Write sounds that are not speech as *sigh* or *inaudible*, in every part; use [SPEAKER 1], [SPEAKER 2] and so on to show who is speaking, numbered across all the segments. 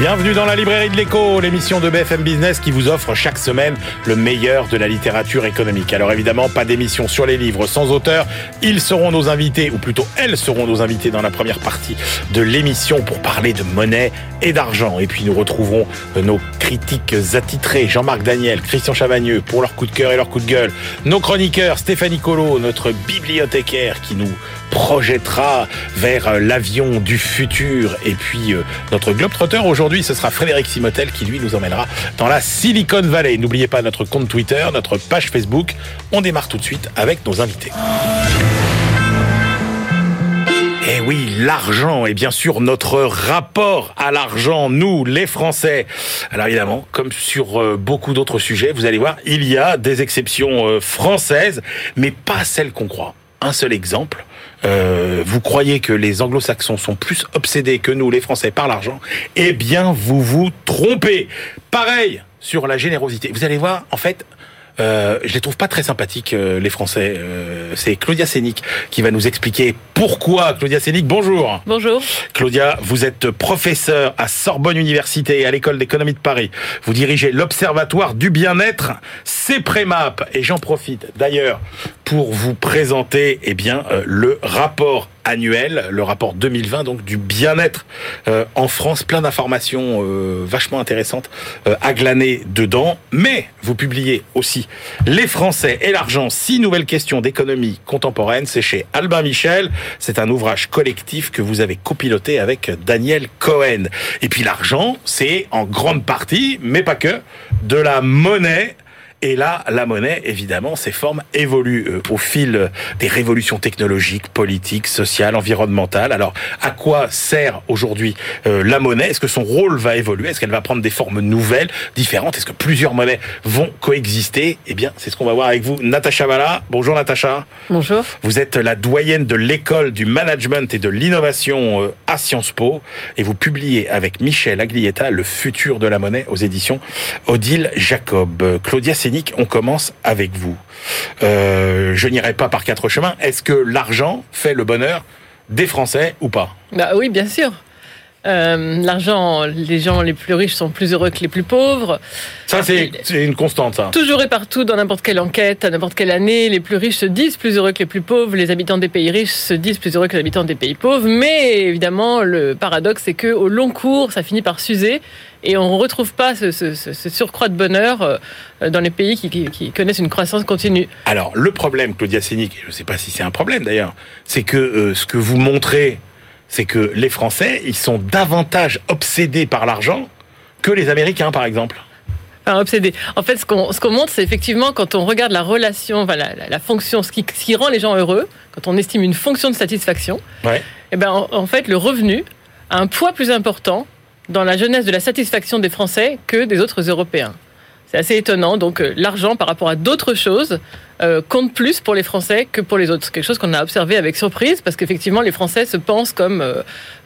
[SPEAKER 1] Bienvenue dans la librairie de l'écho, l'émission de BFM Business qui vous offre chaque semaine le meilleur de la littérature économique. Alors évidemment, pas d'émission sur les livres sans auteur. Ils seront nos invités, ou plutôt elles seront nos invités dans la première partie de l'émission pour parler de monnaie et d'argent. Et puis nous retrouverons nos critiques attitrés, Jean-Marc Daniel, Christian Chavagneux pour leur coup de cœur et leur coup de gueule. Nos chroniqueurs, Stéphanie Colo, notre bibliothécaire qui nous projettera vers l'avion du futur. Et puis euh, notre globetrotter aujourd'hui, ce sera Frédéric Simotel qui lui nous emmènera dans la Silicon Valley. N'oubliez pas notre compte Twitter, notre page Facebook. On démarre tout de suite avec nos invités. Eh oui, l'argent et bien sûr notre rapport à l'argent, nous les Français. Alors évidemment, comme sur euh, beaucoup d'autres sujets, vous allez voir, il y a des exceptions euh, françaises, mais pas celles qu'on croit. Un seul exemple, euh, vous croyez que les anglo-saxons sont plus obsédés que nous, les Français, par l'argent, eh bien, vous vous trompez. Pareil sur la générosité. Vous allez voir, en fait, euh, je les trouve pas très sympathiques, euh, les Français. Euh, c'est Claudia Sénic qui va nous expliquer pourquoi. Claudia Sénic, bonjour.
[SPEAKER 2] Bonjour.
[SPEAKER 1] Claudia, vous êtes professeur à Sorbonne Université et à l'école d'économie de Paris. Vous dirigez l'Observatoire du bien-être, CEPREMAP. Et j'en profite d'ailleurs pour vous présenter eh bien, euh, le rapport annuel, le rapport 2020 donc du bien-être euh, en France, plein d'informations euh, vachement intéressantes à glaner dedans. Mais vous publiez aussi Les Français et l'argent, six nouvelles questions d'économie contemporaine. C'est chez Albin Michel. C'est un ouvrage collectif que vous avez copiloté avec Daniel Cohen. Et puis l'argent, c'est en grande partie, mais pas que, de la monnaie et là, la monnaie, évidemment, ses formes évoluent euh, au fil des révolutions technologiques, politiques, sociales, environnementales. Alors, à quoi sert aujourd'hui euh, la monnaie? Est-ce que son rôle va évoluer? Est-ce qu'elle va prendre des formes nouvelles, différentes? Est-ce que plusieurs monnaies vont coexister? Eh bien, c'est ce qu'on va voir avec vous. Natacha Valla. Bonjour Natacha.
[SPEAKER 2] Bonjour.
[SPEAKER 1] Vous êtes la doyenne de l'école du management et de l'innovation euh, à Sciences Po et vous publiez avec Michel Aglietta Le futur de la monnaie aux éditions Odile Jacob. Claudia on commence avec vous. Euh, je n'irai pas par quatre chemins. Est-ce que l'argent fait le bonheur des Français ou pas?
[SPEAKER 2] Bah oui, bien sûr. Euh, l'argent, les gens les plus riches sont plus heureux que les plus pauvres.
[SPEAKER 1] Ça, c'est une constante, ça.
[SPEAKER 2] Toujours et partout, dans n'importe quelle enquête, à n'importe quelle année, les plus riches se disent plus heureux que les plus pauvres, les habitants des pays riches se disent plus heureux que les habitants des pays pauvres. Mais évidemment, le paradoxe, c'est que au long cours, ça finit par s'user et on ne retrouve pas ce, ce, ce, surcroît de bonheur euh, dans les pays qui, qui, qui, connaissent une croissance continue.
[SPEAKER 1] Alors, le problème, Claudia Sénic, je ne sais pas si c'est un problème d'ailleurs, c'est que euh, ce que vous montrez c'est que les Français, ils sont davantage obsédés par l'argent que les Américains, par exemple.
[SPEAKER 2] Enfin, obsédé. En fait, ce qu'on ce montre, c'est effectivement quand on regarde la relation, enfin, la, la, fonction, ce qui, ce qui, rend les gens heureux, quand on estime une fonction de satisfaction,
[SPEAKER 1] ouais.
[SPEAKER 2] et eh ben, en, en, fait, le revenu a un poids plus important dans la jeunesse de la satisfaction des Français que des autres Européens. C'est assez étonnant. Donc euh, l'argent par rapport à d'autres choses euh, compte plus pour les Français que pour les autres. Quelque chose qu'on a observé avec surprise parce qu'effectivement les Français se pensent comme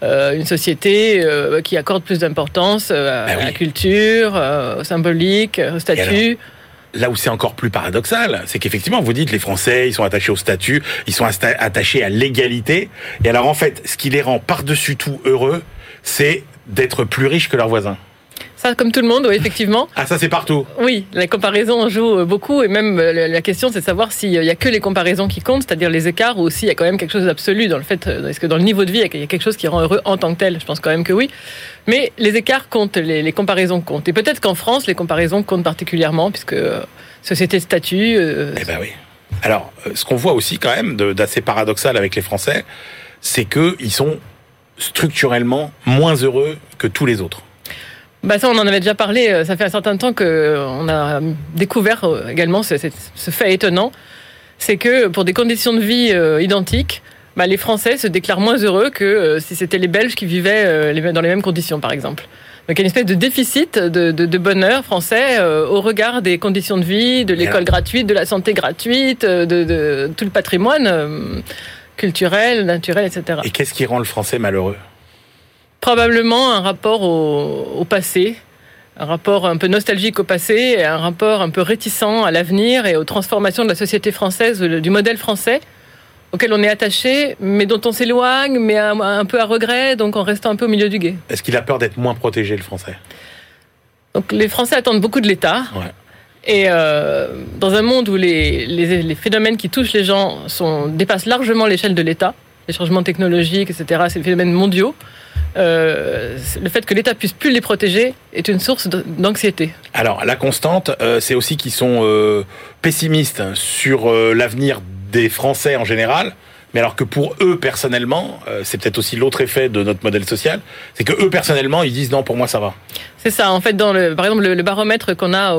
[SPEAKER 2] euh, une société euh, qui accorde plus d'importance à
[SPEAKER 1] Ben oui.
[SPEAKER 2] la culture, au symbolique, au statut.
[SPEAKER 1] Là où c'est encore plus paradoxal, c'est qu'effectivement, vous dites les Français, ils sont attachés au statut, ils sont attachés à l'égalité. Et alors en fait, ce qui les rend par-dessus tout heureux, c'est d'être plus riches que leurs voisins.
[SPEAKER 2] Ça, comme tout le monde, oui, effectivement.
[SPEAKER 1] Ah, ça, c'est partout.
[SPEAKER 2] Oui, la comparaison joue beaucoup, et même euh, la question, c'est de savoir s'il y a que les comparaisons qui comptent, c'est-à-dire les écarts, ou s'il y a quand même quelque chose d'absolu dans le fait, euh, est-ce que dans le niveau de vie, il y a quelque chose qui rend heureux en tant que tel? Je pense quand même que oui. Mais les écarts comptent, les, les comparaisons comptent. Et peut-être qu'en France, les comparaisons comptent particulièrement, puisque euh, société de statut. Euh,
[SPEAKER 1] eh ben oui. Alors, ce qu'on voit aussi quand même d'assez paradoxal avec les Français, c'est qu'ils sont structurellement moins heureux que tous les autres.
[SPEAKER 2] Bah ça, on en avait déjà parlé. Ça fait un certain temps qu'on a découvert également ce, ce fait étonnant. C'est que pour des conditions de vie euh, identiques, bah, les Français se déclarent moins heureux que euh, si c'était les Belges qui vivaient euh, dans les mêmes conditions, par exemple. Donc il y a une espèce de déficit de, de, de bonheur français euh, au regard des conditions de vie, de l'école gratuite, de la santé gratuite, de, de tout le patrimoine euh, culturel, naturel, etc.
[SPEAKER 1] Et qu'est-ce qui rend le français malheureux?
[SPEAKER 2] Probablement un rapport au, au passé, Un rapport un peu nostalgique au passé et un rapport un peu réticent à l'avenir et aux transformations de la société française, du modèle français auquel on est attaché, mais dont on s'éloigne, mais un, peu à regret, donc en restant un peu au milieu du guet.
[SPEAKER 1] Est-ce qu'il a peur d'être moins protégé, le Français?
[SPEAKER 2] Donc les Français attendent beaucoup de l'État. Et euh, dans un monde où les, les, phénomènes qui touchent les gens sont, dépassent largement l'échelle de l'État, les changements technologiques, etc., ces phénomènes mondiaux, euh, le fait que l'État puisse plus les protéger est une source d'anxiété.
[SPEAKER 1] Alors la constante, euh, c'est aussi qu'ils sont euh, pessimistes sur l'avenir des Français en général. Mais alors que pour eux personnellement, c'est peut-être aussi l'autre effet de notre modèle social, c'est que eux personnellement, ils disent non, pour moi ça va.
[SPEAKER 2] C'est ça. En fait, par exemple, le baromètre qu'on a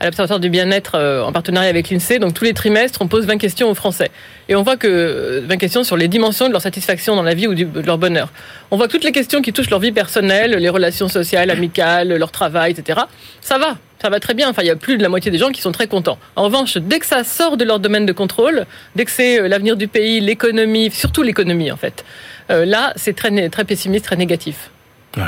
[SPEAKER 2] à l'Observatoire du bien-être euh, en partenariat avec l'INSEE. Donc tous les trimestres, on pose 20 questions aux Français. Et on voit que 20 euh, questions sur les dimensions de leur satisfaction dans la vie ou de leur bonheur. On voit que toutes les questions qui touchent leur vie personnelle, les relations sociales, amicales, leur travail, etc. Ça va, ça va très bien. Enfin, il y a plus de la moitié des gens qui sont très contents. En revanche, dès que ça sort de leur domaine de contrôle, dès que c'est euh, l'avenir du pays, l'économie, surtout l'économie en fait, là, c'est très, très pessimiste, très négatif.
[SPEAKER 1] Ouais.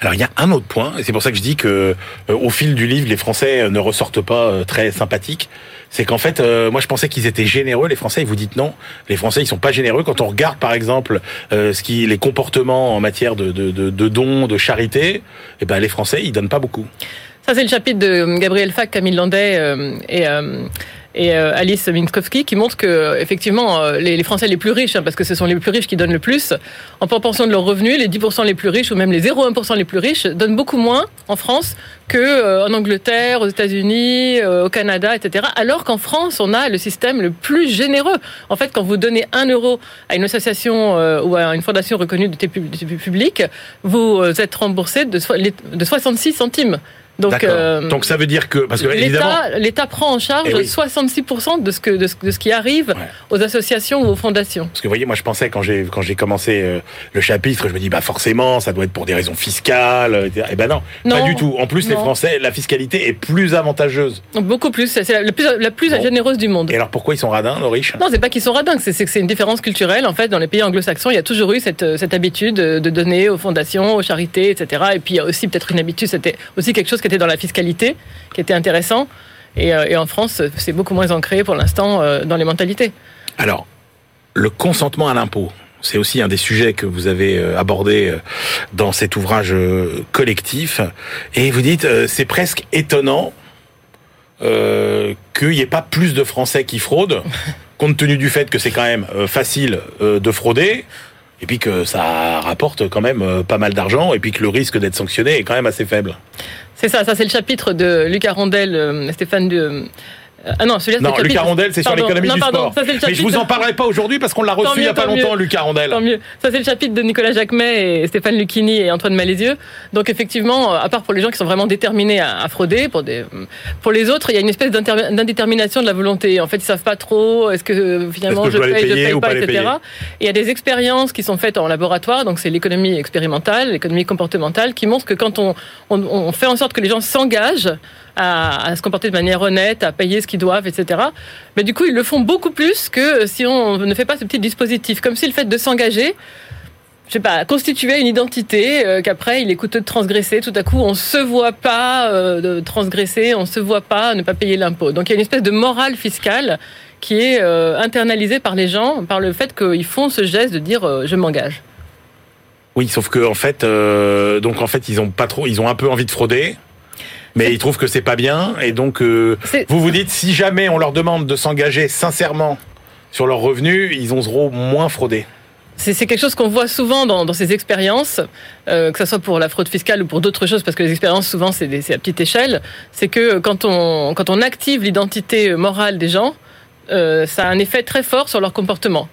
[SPEAKER 1] Alors il y a un autre point, et c'est pour ça que je dis que euh, au fil du livre, les Français euh, ne ressortent pas euh, très sympathiques. C'est qu'en fait, moi je pensais qu'ils étaient généreux. Les Français, vous dites non. Les Français, ils sont pas généreux. Quand on regarde, par exemple, ce qui, les comportements en matière de dons, de charité, eh ben les Français, ils donnent pas beaucoup.
[SPEAKER 2] Ça, c'est le chapitre de Gabriel Fac, Camille Landais et et euh, Alice Minkowski qui montre que effectivement euh, les, Français les plus riches, hein, parce que ce sont les plus riches qui donnent le plus, en proportion de leurs revenus, les 10% les plus riches ou même les 0,1% les plus riches donnent beaucoup moins en France que euh, en Angleterre, aux États-Unis, au Canada, etc. Alors qu'en France, on a le système le plus généreux. En fait, quand vous donnez un euro à une association ou à une fondation reconnue de public, vous êtes remboursé de, de 66 centimes.
[SPEAKER 1] Donc, euh, Donc ça veut dire que parce que
[SPEAKER 2] l'État prend en charge 66% eh de ce que de ce, qui arrive aux associations ou aux fondations.
[SPEAKER 1] Parce que vous voyez, moi je pensais quand j'ai quand j'ai commencé euh, le chapitre, je me dis bah forcément ça doit être pour des raisons fiscales. Et eh ben non, pas du tout. En plus les Français, la fiscalité est plus avantageuse.
[SPEAKER 2] Beaucoup plus. C'est la plus la plus généreuse du monde.
[SPEAKER 1] Et alors pourquoi ils sont radins, nos riches?
[SPEAKER 2] Non, c'est pas qu'ils sont radins, c'est que c'est une différence culturelle. En fait, dans les pays anglo-saxons, il y a toujours eu cette cette habitude de donner aux fondations, aux charités, etc. Et puis il y a aussi peut-être une habitude, c'était aussi quelque chose qui dans la fiscalité, qui était intéressant. Et, euh, en France, c'est beaucoup moins ancré pour l'instant euh, dans les mentalités.
[SPEAKER 1] Alors, le consentement à l'impôt, c'est aussi un des sujets que vous avez euh, abordé dans cet ouvrage collectif. Et vous dites, c'est presque étonnant qu'il n'y ait pas plus de Français qui fraudent, compte tenu du fait que c'est quand même facile de frauder et puis que ça rapporte quand même euh, pas mal d'argent, et puis que le risque d'être sanctionné est quand même assez faible.
[SPEAKER 2] C'est ça, ça c'est le chapitre de Luc Arondel, euh, Stéphane de
[SPEAKER 1] ah non, celui-là, Non, Lucas Rondel, c'est sur l'économie du sport. Mais je vous en parlerai pas aujourd'hui parce qu'on l'a reçu il y a pas longtemps, Lucas Rondel.
[SPEAKER 2] Tant mieux. Ça, c'est le chapitre de Nicolas Jacquemet et Stéphane Lucchini et Antoine Malézieux. Donc, effectivement, à part pour les gens qui sont vraiment déterminés à, frauder, pour des, pour les autres, il y a une espèce d'indétermination de la volonté. En fait, ils savent pas trop, est-ce que finalement je, paye, je paye pas, etc. Et il y a des expériences qui sont faites en laboratoire. Donc, c'est l'économie expérimentale, l'économie comportementale, qui montre que quand on, on, on fait en sorte que les gens s'engagent, à, se comporter de manière honnête, à payer ce qu'ils doivent, etc. Mais du coup, ils le font beaucoup plus que si on ne fait pas ce petit dispositif. Comme si le fait de s'engager, je sais pas, constituer une identité euh, qu'après il est coûteux de transgresser. Tout à coup, on se voit pas euh, transgresser, on se voit pas ne pas payer l'impôt. Donc il y a une espèce de morale fiscale qui est euh, internalisée par les gens par le fait qu'ils font ce geste de dire je m'engage.
[SPEAKER 1] Oui, sauf que en fait, donc en fait ils ont pas trop, ils ont un peu envie de frauder mais ils trouvent que c'est pas bien. Et donc, euh, vous vous dites, si jamais on leur demande de s'engager sincèrement sur leurs revenus, ils oseront moins frauder.
[SPEAKER 2] C'est quelque chose qu'on voit souvent dans, ces expériences, euh, que ce soit pour la fraude fiscale ou pour d'autres choses, parce que les expériences, souvent, c'est à petite échelle. C'est que quand on, quand on active l'identité morale des gens, euh, ça a un effet très fort sur leur comportement.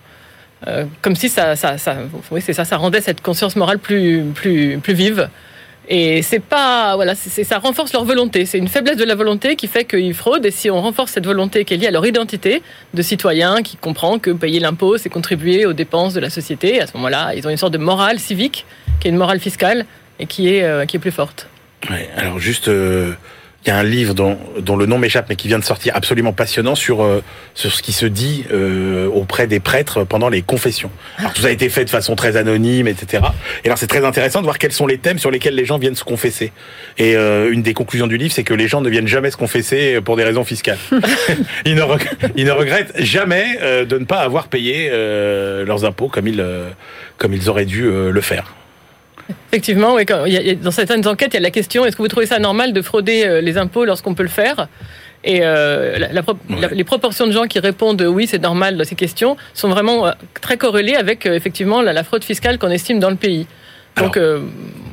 [SPEAKER 2] comme si ça, ça, ça, oui, ça, ça rendait cette conscience morale plus, plus, plus vive. Et c'est pas, voilà, c'est, ça renforce leur volonté. C'est une faiblesse de la volonté qui fait qu'ils fraudent. Et si on renforce cette volonté qui est liée à leur identité de citoyen, qui comprend que payer l'impôt, c'est contribuer aux dépenses de la société, à ce moment-là, ils ont une sorte de morale civique, qui est une morale fiscale et qui est, euh, qui est plus forte.
[SPEAKER 1] Alors juste, euh, il y a un livre dont, dont le nom m'échappe, mais qui vient de sortir, absolument passionnant sur euh, sur ce qui se dit euh, auprès des prêtres pendant les confessions. Alors tout ça a été fait de façon très anonyme, etc. Et alors c'est très intéressant de voir quels sont les thèmes sur lesquels les gens viennent se confesser. Et euh, une des conclusions du livre, c'est que les gens ne viennent jamais se confesser pour des raisons fiscales. *laughs* *laughs* ils, ne ils ne regrettent jamais euh, de ne pas avoir payé euh, leurs impôts comme ils euh, comme ils auraient dû euh, le faire.
[SPEAKER 2] Effectivement, oui, quand- il y a- il y a- dans certaines enquêtes, il y a la question est-ce que vous trouvez ça normal de frauder euh, les impôts lorsqu'on peut le faire? Et euh, la- la pro- la- les proportions de gens qui répondent euh, oui, c'est normal dans ces questions sont vraiment euh, très corrélées avec effectivement la, la fraude fiscale qu'on estime dans le pays. Donc, euh,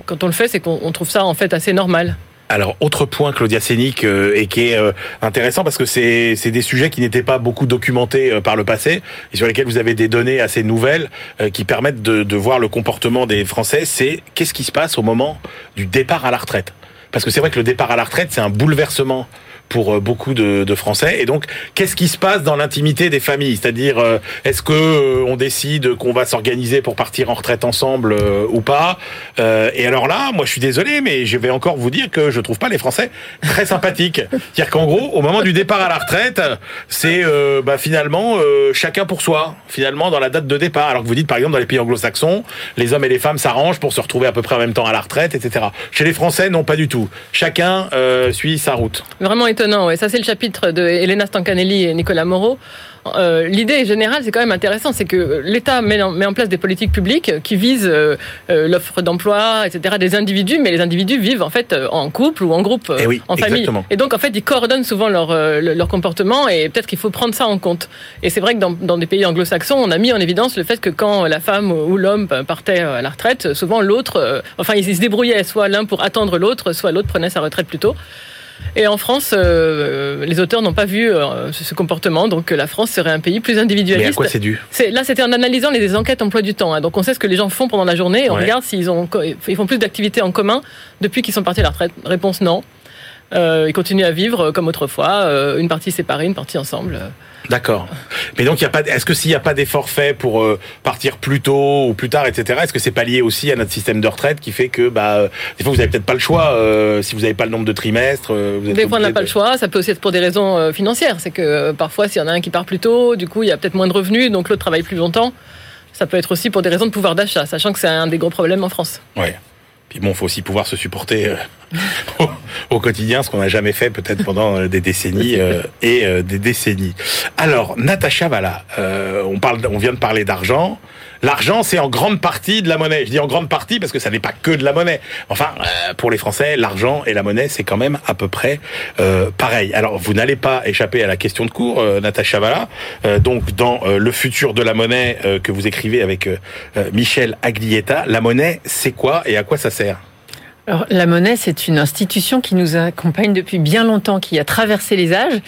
[SPEAKER 2] quand on le fait, c'est qu'on on trouve ça en fait assez normal.
[SPEAKER 1] Alors, autre point, Claudia Sénic, euh, et qui est euh, intéressant parce que c'est des sujets qui n'étaient pas beaucoup documentés euh, par le passé et sur lesquels vous avez des données assez nouvelles euh, qui permettent de, de voir le comportement des Français. C'est qu'est-ce qui se passe au moment du départ à la retraite? Parce que c'est vrai que le départ à la retraite, c'est un bouleversement pour euh, beaucoup de, de Français. Et donc, qu'est-ce qui se passe dans l'intimité des familles? C'est-à-dire, euh, est-ce que euh, on décide qu'on va s'organiser pour partir en retraite ensemble ou pas? Et alors là, moi, je suis désolé, mais je vais encore vous dire que je trouve pas les Français très sympathiques. *laughs* C'est-à-dire qu'en gros, au moment du départ à la retraite, c'est euh, bah, finalement euh, chacun pour soi. Finalement, dans la date de départ. Alors que vous dites, par exemple, dans les pays anglo-saxons, les hommes et les femmes s'arrangent pour se retrouver à peu près en même temps à la retraite, etc. Chez les Français, non, pas du tout. Chacun euh, suit sa route.
[SPEAKER 2] Vraiment étonnant. Ouais. Ça, c'est le chapitre de Elena Stancanelli et Nicolas Moreau. Euh, L'idée générale, c'est quand même intéressant, c'est que l'État met, en- met en place des politiques publiques qui visent euh, euh, l'offre d'emploi, etc., des individus, mais les individus vivent en fait en couple ou en groupe,
[SPEAKER 1] Eh oui,
[SPEAKER 2] en famille.
[SPEAKER 1] exactement.
[SPEAKER 2] Et donc, en fait, ils coordonnent souvent leur, le- leur comportement et peut-être qu'il faut prendre ça en compte. Et c'est vrai que dans, dans des pays anglo-saxons, on a mis en évidence le fait que quand la femme ou l'homme partait à la retraite, souvent l'autre, enfin, ils se débrouillaient, soit l'un pour attendre l'autre, soit l'autre prenait sa retraite plus tôt. Et en France, euh, les auteurs n'ont pas vu euh, ce comportement, donc euh, la France serait un pays plus
[SPEAKER 1] Mais à
[SPEAKER 2] individualiste.
[SPEAKER 1] quoi c'est dû
[SPEAKER 2] C'est- Là, c'était en analysant les enquêtes emploi du temps. hein. Donc, on sait ce que les gens font pendant la journée. Et on
[SPEAKER 1] Ouais.
[SPEAKER 2] regarde s'ils ont, ils font plus d'activités en commun depuis qu'ils sont partis à la retraite. Réponse non. Euh, ils continuent à vivre comme autrefois, euh, une partie séparée, une partie ensemble.
[SPEAKER 1] D'accord. Mais donc, il y a pas. Est-ce que s'il n'y a pas d'effort fait pour euh, partir plus tôt ou plus tard, etc. Est-ce que c'est pas lié aussi à notre système de retraite qui fait que, bah, euh, des fois, vous avez peut-être pas le choix euh, si vous n'avez pas le nombre de trimestres. euh, vous êtes
[SPEAKER 2] Des fois, on n'a pas le choix. Ça peut aussi être pour des raisons financières. C'est que euh, parfois, s'il y en a un qui part plus tôt, du coup, il y a peut-être moins de revenus, donc l'autre travaille plus longtemps. Ça peut être aussi pour des raisons de pouvoir d'achat, sachant que c'est un des gros problèmes en France.
[SPEAKER 1] Ouais. Puis bon, faut aussi pouvoir se supporter euh, *laughs* au, quotidien, ce qu'on n'a jamais fait peut-être pendant euh, des décennies euh, et des décennies. Alors, Natacha Valla, on parle, on vient de parler d'argent. L'argent, c'est en grande partie de la monnaie. Je dis en grande partie parce que ça n'est pas que de la monnaie. Enfin, euh, pour les Français, l'argent et la monnaie, c'est quand même à peu près euh, pareil. Alors, vous n'allez pas échapper à la question de cours, euh, Natacha Valla. Donc, dans Le futur de la monnaie que vous écrivez avec Michel Aglietta, la monnaie, c'est quoi et à quoi ça sert?
[SPEAKER 3] Alors, la monnaie, c'est une institution qui nous accompagne depuis bien longtemps, qui a traversé les âges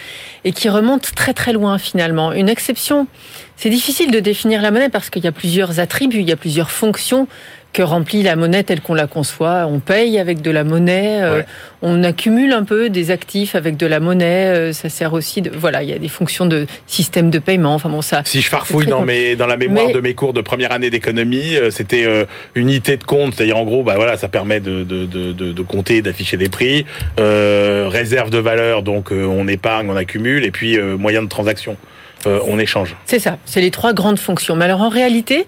[SPEAKER 3] et qui remonte très très loin finalement. Une exception, c'est difficile de définir la monnaie parce qu'il y a plusieurs attributs, il y a plusieurs fonctions que remplit la monnaie telle qu'on la conçoit. On paye avec de la monnaie, euh, on accumule un peu des actifs avec de la monnaie. euh, ça sert aussi de voilà, il y a des fonctions de système de paiement. Enfin bon, ça.
[SPEAKER 1] Si je farfouille dans, mes, dans la mémoire
[SPEAKER 3] Mais-
[SPEAKER 1] de mes cours de première année d'économie, euh, c'était euh, unité de compte, c'est-à-dire en gros, bah voilà, ça permet de, de, de, de, de compter, d'afficher des prix, euh, réserve de valeur, donc euh, on épargne, on accumule, et puis euh, moyen de transaction, euh, on échange.
[SPEAKER 3] C'est ça, c'est les trois grandes fonctions. Mais alors en réalité,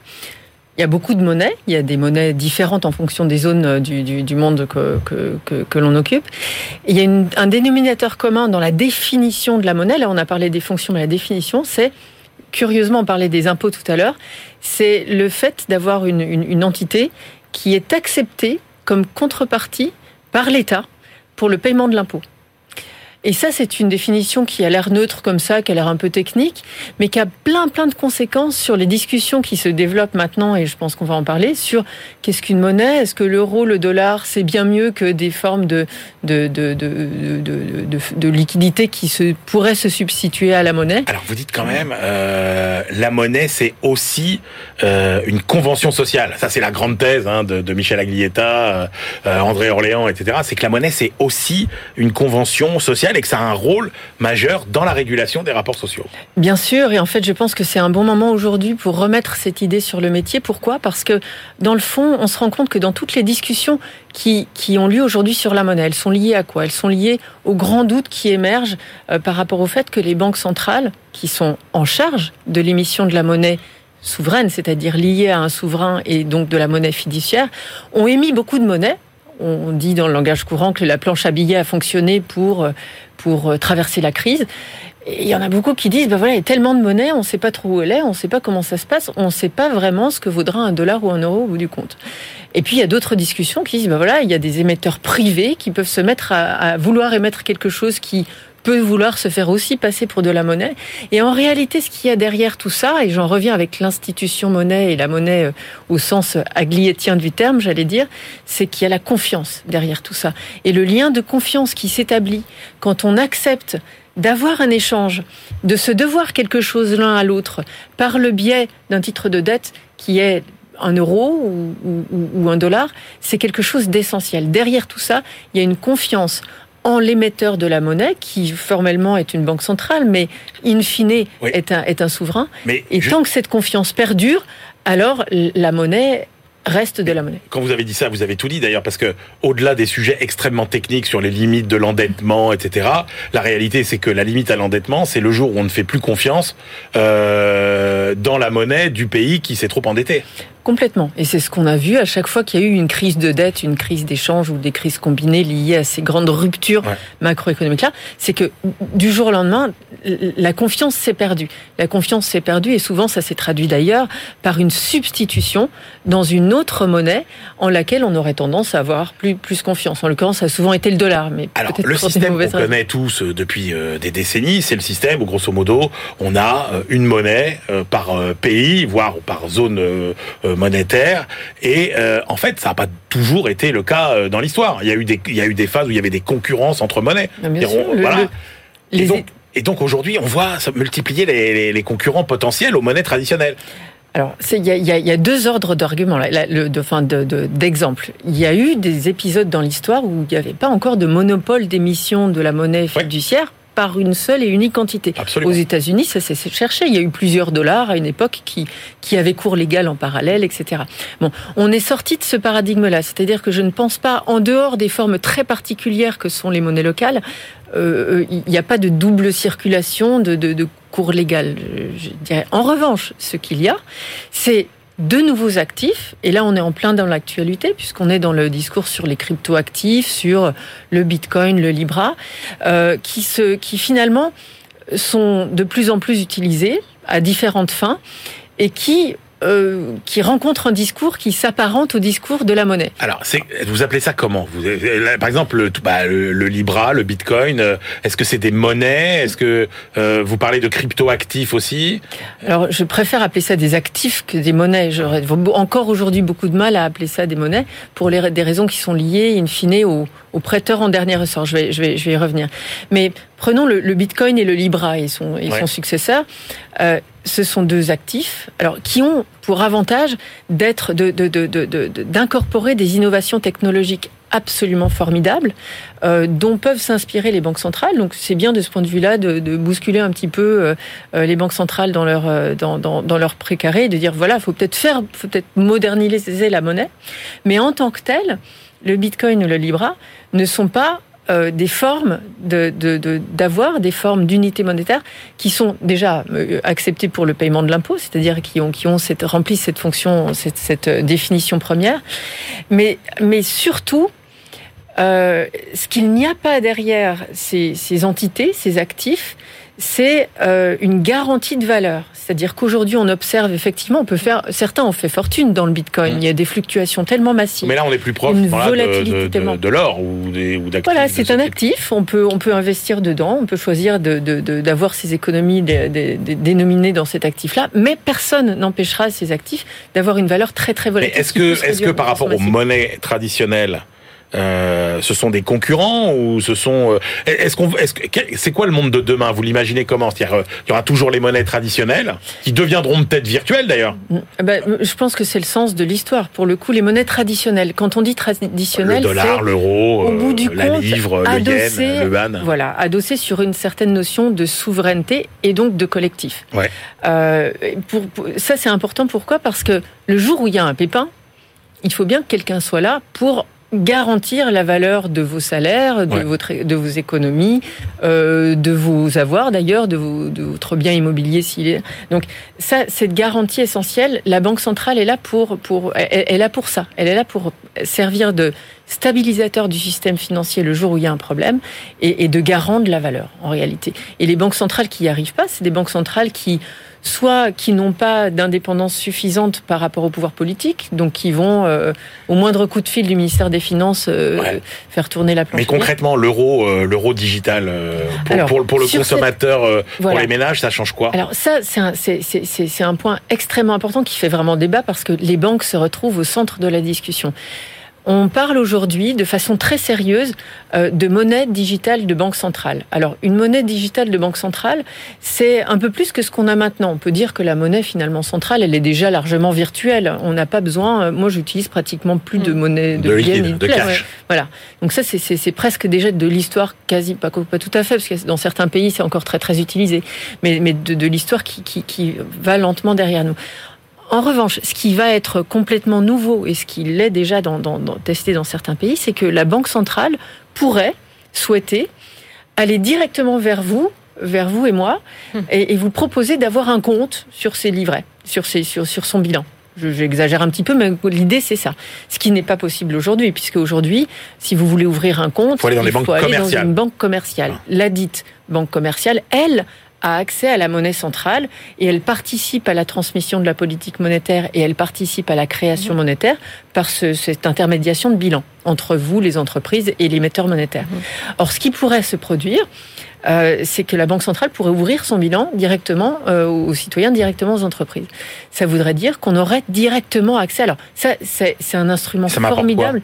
[SPEAKER 3] il y a beaucoup de monnaies, il y a des monnaies différentes en fonction des zones euh, du, monde que, l'on occupe. Il y a un dénominateur commun dans la définition de la monnaie, là on a parlé des fonctions, mais la définition c'est, curieusement on parlait des impôts tout à l'heure, c'est le fait d'avoir une entité qui est acceptée comme contrepartie par l'État pour le paiement de l'impôt. Et ça, c'est une définition qui a l'air neutre comme ça, qui a l'air un peu technique, mais qui a plein, plein de conséquences sur les discussions qui se développent maintenant, et je pense qu'on va en parler, sur qu'est-ce qu'une monnaie Est-ce que l'euro, le dollar, c'est bien mieux que des formes de, de, de, de, liquidité qui se, pourraient se substituer à la monnaie
[SPEAKER 1] Alors vous dites quand même, euh, la monnaie, c'est aussi euh, une convention sociale. Ça, c'est la grande thèse hein, de, Michel Aglietta, euh, André Orléans, etc. C'est que la monnaie, c'est aussi une convention sociale et que ça a un rôle majeur dans la régulation des rapports sociaux.
[SPEAKER 3] Bien sûr, et en fait, je pense que c'est un bon moment aujourd'hui pour remettre cette idée sur le métier. Pourquoi? Parce que dans le fond, on se rend compte que dans toutes les discussions qui, qui ont lieu aujourd'hui sur la monnaie, elles sont liées à quoi? Elles sont liées aux grands doutes qui émergent euh, par rapport au fait que les banques centrales, qui sont en charge de l'émission de la monnaie souveraine, c'est-à-dire liée à un souverain et donc de la monnaie fiduciaire, ont émis beaucoup de monnaie on dit dans le langage courant que la planche à billets a fonctionné pour, pour euh, traverser la crise. Et il y en a beaucoup qui disent, ben voilà, il y a tellement de monnaie, on ne sait pas trop où elle est, on ne sait pas comment ça se passe, on ne sait pas vraiment ce que vaudra un dollar ou un euro au bout du compte. Et puis il y a d'autres discussions qui disent, ben voilà, il y a des émetteurs privés qui peuvent se mettre à, à vouloir émettre quelque chose qui peut vouloir se faire aussi passer pour de la monnaie. Et en réalité, ce qu'il y a derrière tout ça, et j'en reviens avec l'institution monnaie et la monnaie euh, au sens agliétien du terme, j'allais dire, c'est qu'il y a la confiance derrière tout ça. Et le lien de confiance qui s'établit quand on accepte d'avoir un échange, de se devoir quelque chose l'un à l'autre par le biais d'un titre de dette qui est un euro ou, ou un dollar, c'est quelque chose d'essentiel. Derrière tout ça, il y a une confiance en l'émetteur de la monnaie, qui formellement est une banque centrale, mais in fine
[SPEAKER 1] Oui.
[SPEAKER 3] est, un, est un souverain.
[SPEAKER 1] Mais
[SPEAKER 3] Et
[SPEAKER 1] je-
[SPEAKER 3] tant que cette confiance perdure, alors la monnaie reste de la monnaie.
[SPEAKER 1] quand vous avez dit ça, vous avez tout dit d'ailleurs, parce que au-delà des sujets extrêmement techniques sur les limites de l'endettement, etc., la réalité c'est que la limite à l'endettement, c'est le jour où on ne fait plus confiance euh, dans la monnaie du pays qui s'est trop endetté.
[SPEAKER 3] Complètement. Et c'est ce qu'on a vu à chaque fois qu'il y a eu une crise de dette, une crise d'échange ou des crises combinées liées à ces grandes ruptures
[SPEAKER 1] Ouais.
[SPEAKER 3] macroéconomiques-là. C'est que du jour au lendemain, la confiance s'est perdue. La confiance s'est perdue et souvent ça s'est traduit d'ailleurs par une substitution dans une autre monnaie en laquelle on aurait tendance à avoir plus, plus confiance. En l'occurrence, ça a souvent été le dollar. Mais
[SPEAKER 1] Alors, le système qu'on connaît tous euh, depuis euh, des décennies, c'est le système où, grosso modo, on a euh, une monnaie par pays, voire par zone monétaire. Et euh, en fait, ça n'a pas toujours été le cas euh, dans l'histoire. Il y a eu des, il y a eu des phases où il y avait des concurrences entre monnaies. Et
[SPEAKER 3] sûr,
[SPEAKER 1] on-
[SPEAKER 3] le-
[SPEAKER 1] voilà.
[SPEAKER 3] le-
[SPEAKER 1] Et
[SPEAKER 3] les-
[SPEAKER 1] donc, et donc aujourd'hui, on voit se multiplier les, les- les concurrents potentiels aux monnaies traditionnelles.
[SPEAKER 3] Alors, il y a, y y deux ordres d'arguments, de, de- de- il y a eu des épisodes dans l'histoire où il n'y avait pas encore de monopole d'émission de la monnaie fiduciaire par une seule et unique entité.
[SPEAKER 1] Absolument.
[SPEAKER 3] Aux États-Unis, ça s'est cherché. Il y a eu plusieurs dollars à une époque qui, qui avaient cours légal en parallèle, etc. Bon, on est sorti de ce paradigme-là. C'est-à-dire que je ne pense pas, en dehors des formes très particulières que sont les monnaies locales, euh, il n'y a pas de double circulation de, de, de cours légal. Je- je dirais. En revanche, ce qu'il y a, c'est de nouveaux actifs, et là on est en plein dans l'actualité, puisqu'on est dans le discours sur les crypto-actifs, sur le Bitcoin, le Libra, euh, qui, se, qui finalement sont de plus en plus utilisés à différentes fins, et qui, euh, qui rencontrent un discours qui s'apparente au discours de la monnaie.
[SPEAKER 1] Alors, vous appelez ça comment vous, là, Par exemple, le, bah, le, le Libra, le Bitcoin, euh, est-ce que c'est des monnaies? Est-ce que euh, vous parlez de crypto-actifs aussi?
[SPEAKER 3] Alors, je préfère appeler ça des actifs que des monnaies. J'aurais encore aujourd'hui beaucoup de mal à appeler ça des monnaies pour les, des raisons qui sont liées, in fine, aux, aux prêteurs en dernier ressort. Je vais, je vais, je vais y revenir. Mais prenons le, le Bitcoin et le Libra et son, et
[SPEAKER 1] Ouais.
[SPEAKER 3] son successeur. Euh, ce sont deux actifs, alors qui ont pour avantage d'être, de, de, de, de, de- d'incorporer des innovations technologiques absolument formidables euh, dont peuvent s'inspirer les banques centrales. Donc c'est bien de ce point de vue-là de, de bousculer un petit peu euh, les banques centrales dans leur euh, dans, dans, dans leur précaré et de dire voilà, faut peut-être faire, faut peut-être moderniser la monnaie, mais en tant que tel, le Bitcoin ou le Libra ne sont pas euh, des formes d'avoir des formes d'unité monétaire qui sont déjà euh, acceptées pour le paiement de l'impôt, c'est-à-dire qui ont cette remplissent cette fonction, cette, euh, définition première, mais surtout ce qu'il n'y a pas derrière ces entités, ces actifs, c'est euh, une garantie de valeur. C'est-à-dire qu'aujourd'hui, on observe effectivement, on peut faire, certains ont fait fortune dans le Bitcoin.
[SPEAKER 1] Mmh.
[SPEAKER 3] Il y a des fluctuations tellement massives.
[SPEAKER 1] Mais là, on est plus proche
[SPEAKER 3] Une
[SPEAKER 1] voilà, de,
[SPEAKER 3] volatilité
[SPEAKER 1] de, de, de l'or ou des ou d'actifs.
[SPEAKER 3] Voilà, c'est
[SPEAKER 1] ce
[SPEAKER 3] un actif. On peut, on peut investir dedans. On peut choisir de, de, de- d'avoir ses économies dé- dé- dé- dénominées dans cet actif-là. Mais personne n'empêchera ces actifs d'avoir une valeur très très volatile.
[SPEAKER 1] est-ce que, est-ce que par rapport aux monnaies traditionnelles, euh, ce sont des concurrents ou ce sont euh, est-ce qu'on est-ce c'est quoi le monde de demain? Vous l'imaginez comment? C'est-à-dire euh, il y aura toujours les monnaies traditionnelles qui deviendront peut-être virtuelles d'ailleurs.
[SPEAKER 3] Eh ben, je pense que c'est le sens de l'histoire. Pour le coup, les monnaies traditionnelles. Quand on dit traditionnelles,
[SPEAKER 1] le dollar, l'euro,
[SPEAKER 3] au bout du
[SPEAKER 1] la
[SPEAKER 3] compte,
[SPEAKER 1] livre, le yen, le ban.
[SPEAKER 3] Voilà, adossé sur une certaine notion de souveraineté et donc de collectif.
[SPEAKER 1] Ouais.
[SPEAKER 3] Euh, pour, pour- ça, c'est important. Pourquoi? Parce que le jour où il y a un pépin, il faut bien que quelqu'un soit là pour garantir la valeur de vos salaires, de,
[SPEAKER 1] Ouais.
[SPEAKER 3] votre, de vos économies, euh, de vos avoirs d'ailleurs, de, vos- de votre bien immobilier s'il est. Donc ça, cette garantie essentielle, la Banque centrale est là pour, pour elle, elle est là pour ça. Elle est là pour servir de stabilisateur du système financier le jour où il y a un problème et, et de garant de la valeur en réalité. Et les banques centrales qui n'y arrivent pas, c'est des banques centrales qui soit qui n'ont pas d'indépendance suffisante par rapport au pouvoir politique, donc qui vont euh, au moindre coup de fil du ministère des Finances euh,
[SPEAKER 1] Ouais.
[SPEAKER 3] faire tourner la planche.
[SPEAKER 1] Mais concrètement, l'euro, euh, l'euro digital euh, pour,
[SPEAKER 3] Alors,
[SPEAKER 1] pour, pour le consommateur, euh, pour les ménages, ça change quoi?
[SPEAKER 3] Alors ça, c'est un, c'est- c'est- c'est- c'est un point extrêmement important qui fait vraiment débat parce que les banques se retrouvent au centre de la discussion. On parle aujourd'hui de façon très sérieuse euh, de monnaie digitale de banque centrale. Alors, une monnaie digitale de banque centrale, c'est un peu plus que ce qu'on a maintenant. On peut dire que la monnaie finalement centrale, elle est déjà largement virtuelle. On n'a pas besoin. euh, Moi, j'utilise pratiquement plus de
[SPEAKER 2] Mm.
[SPEAKER 3] monnaie de,
[SPEAKER 1] De liquide, de cash.
[SPEAKER 3] Voilà. Donc ça, c'est- c'est c'est presque déjà de l'histoire quasi, pas, pas tout à fait, parce que dans certains pays, c'est encore très très utilisé, mais, mais de, de l'histoire qui, qui, qui va lentement derrière nous. En revanche, ce qui va être complètement nouveau et ce qui l'est déjà dans, dans- dans- testé dans certains pays, c'est que la Banque centrale pourrait souhaiter aller directement vers vous, vers vous et moi,
[SPEAKER 2] Hmm.
[SPEAKER 3] et, et vous proposer d'avoir un compte sur ces livrets, sur, ses, sur, sur son bilan. Je- J'exagère un petit peu, mais l'idée c'est ça. Ce qui n'est pas possible aujourd'hui, puisque aujourd'hui, si vous voulez ouvrir un compte,
[SPEAKER 1] Faut aller dans
[SPEAKER 3] il
[SPEAKER 1] les banques
[SPEAKER 3] faut aller dans une banque commerciale.
[SPEAKER 1] Ah.
[SPEAKER 3] La dite banque commerciale, elle, a accès à la monnaie centrale et elle participe à la transmission de la politique monétaire et elle participe à la création
[SPEAKER 2] Mhm.
[SPEAKER 3] monétaire par ce- cette intermédiation de bilan entre vous, les entreprises, et l'émetteur monétaire.
[SPEAKER 2] Mhm.
[SPEAKER 3] Or, ce qui pourrait se produire, euh, c'est que la Banque centrale pourrait ouvrir son bilan directement euh, aux citoyens, directement aux entreprises. Ça voudrait dire qu'on aurait directement accès. Alors, ça, c'est c'est un instrument
[SPEAKER 1] Ça
[SPEAKER 3] formidable.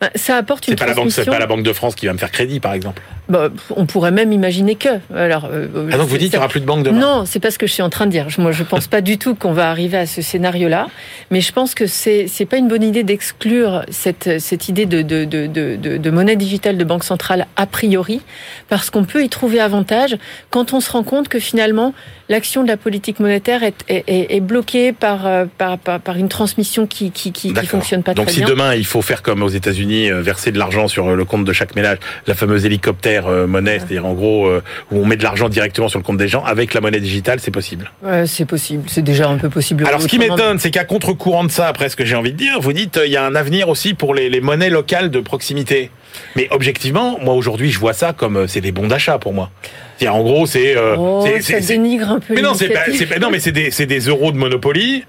[SPEAKER 3] Ben, ça apporte une
[SPEAKER 1] C'est pas la banque, c'est
[SPEAKER 3] transmission.
[SPEAKER 1] pas la banque de France qui va me faire crédit, par exemple.
[SPEAKER 3] Bah, on pourrait même imaginer que. Alors, euh,
[SPEAKER 1] Ah donc vous dites qu'il n'y aura plus de banque demain
[SPEAKER 3] non, c'est pas ce que je suis en train de dire. Moi, je pense pas du tout qu'on va arriver à ce scénario-là, mais je pense que c'est c'est pas une bonne idée d'exclure cette cette idée de de, de de de de monnaie digitale de banque centrale a priori, parce qu'on peut y trouver avantage quand on se rend compte que finalement l'action de la politique monétaire est est, est- est bloquée par, euh, par par par une transmission qui qui qui, qui
[SPEAKER 1] D'accord.
[SPEAKER 3] fonctionne pas
[SPEAKER 1] Donc
[SPEAKER 3] très
[SPEAKER 1] si
[SPEAKER 3] bien.
[SPEAKER 1] demain il faut faire comme aux États-Unis, euh, verser de l'argent sur euh, le compte de chaque ménage, la fameuse hélicoptère euh, monnaie, c'est-à-dire en gros euh, où on met de l'argent directement sur le compte des gens avec la monnaie digitale, c'est possible.
[SPEAKER 3] Ouais, c'est possible. C'est déjà un peu possible.
[SPEAKER 1] Alors ce qui m'étonne, c'est qu'à contre-courant de ça, après ce que j'ai envie de dire, vous dites euh, il y a un avenir aussi pour les, les monnaies locales de proximité. Mais objectivement, moi aujourd'hui, je vois ça comme c'est des bons d'achat pour moi. En gros, c'est euh,
[SPEAKER 3] Oh, ça dénigre un peu.
[SPEAKER 1] mais non, c'est pas- non, mais c'est des, c'est des euros de Monopoly.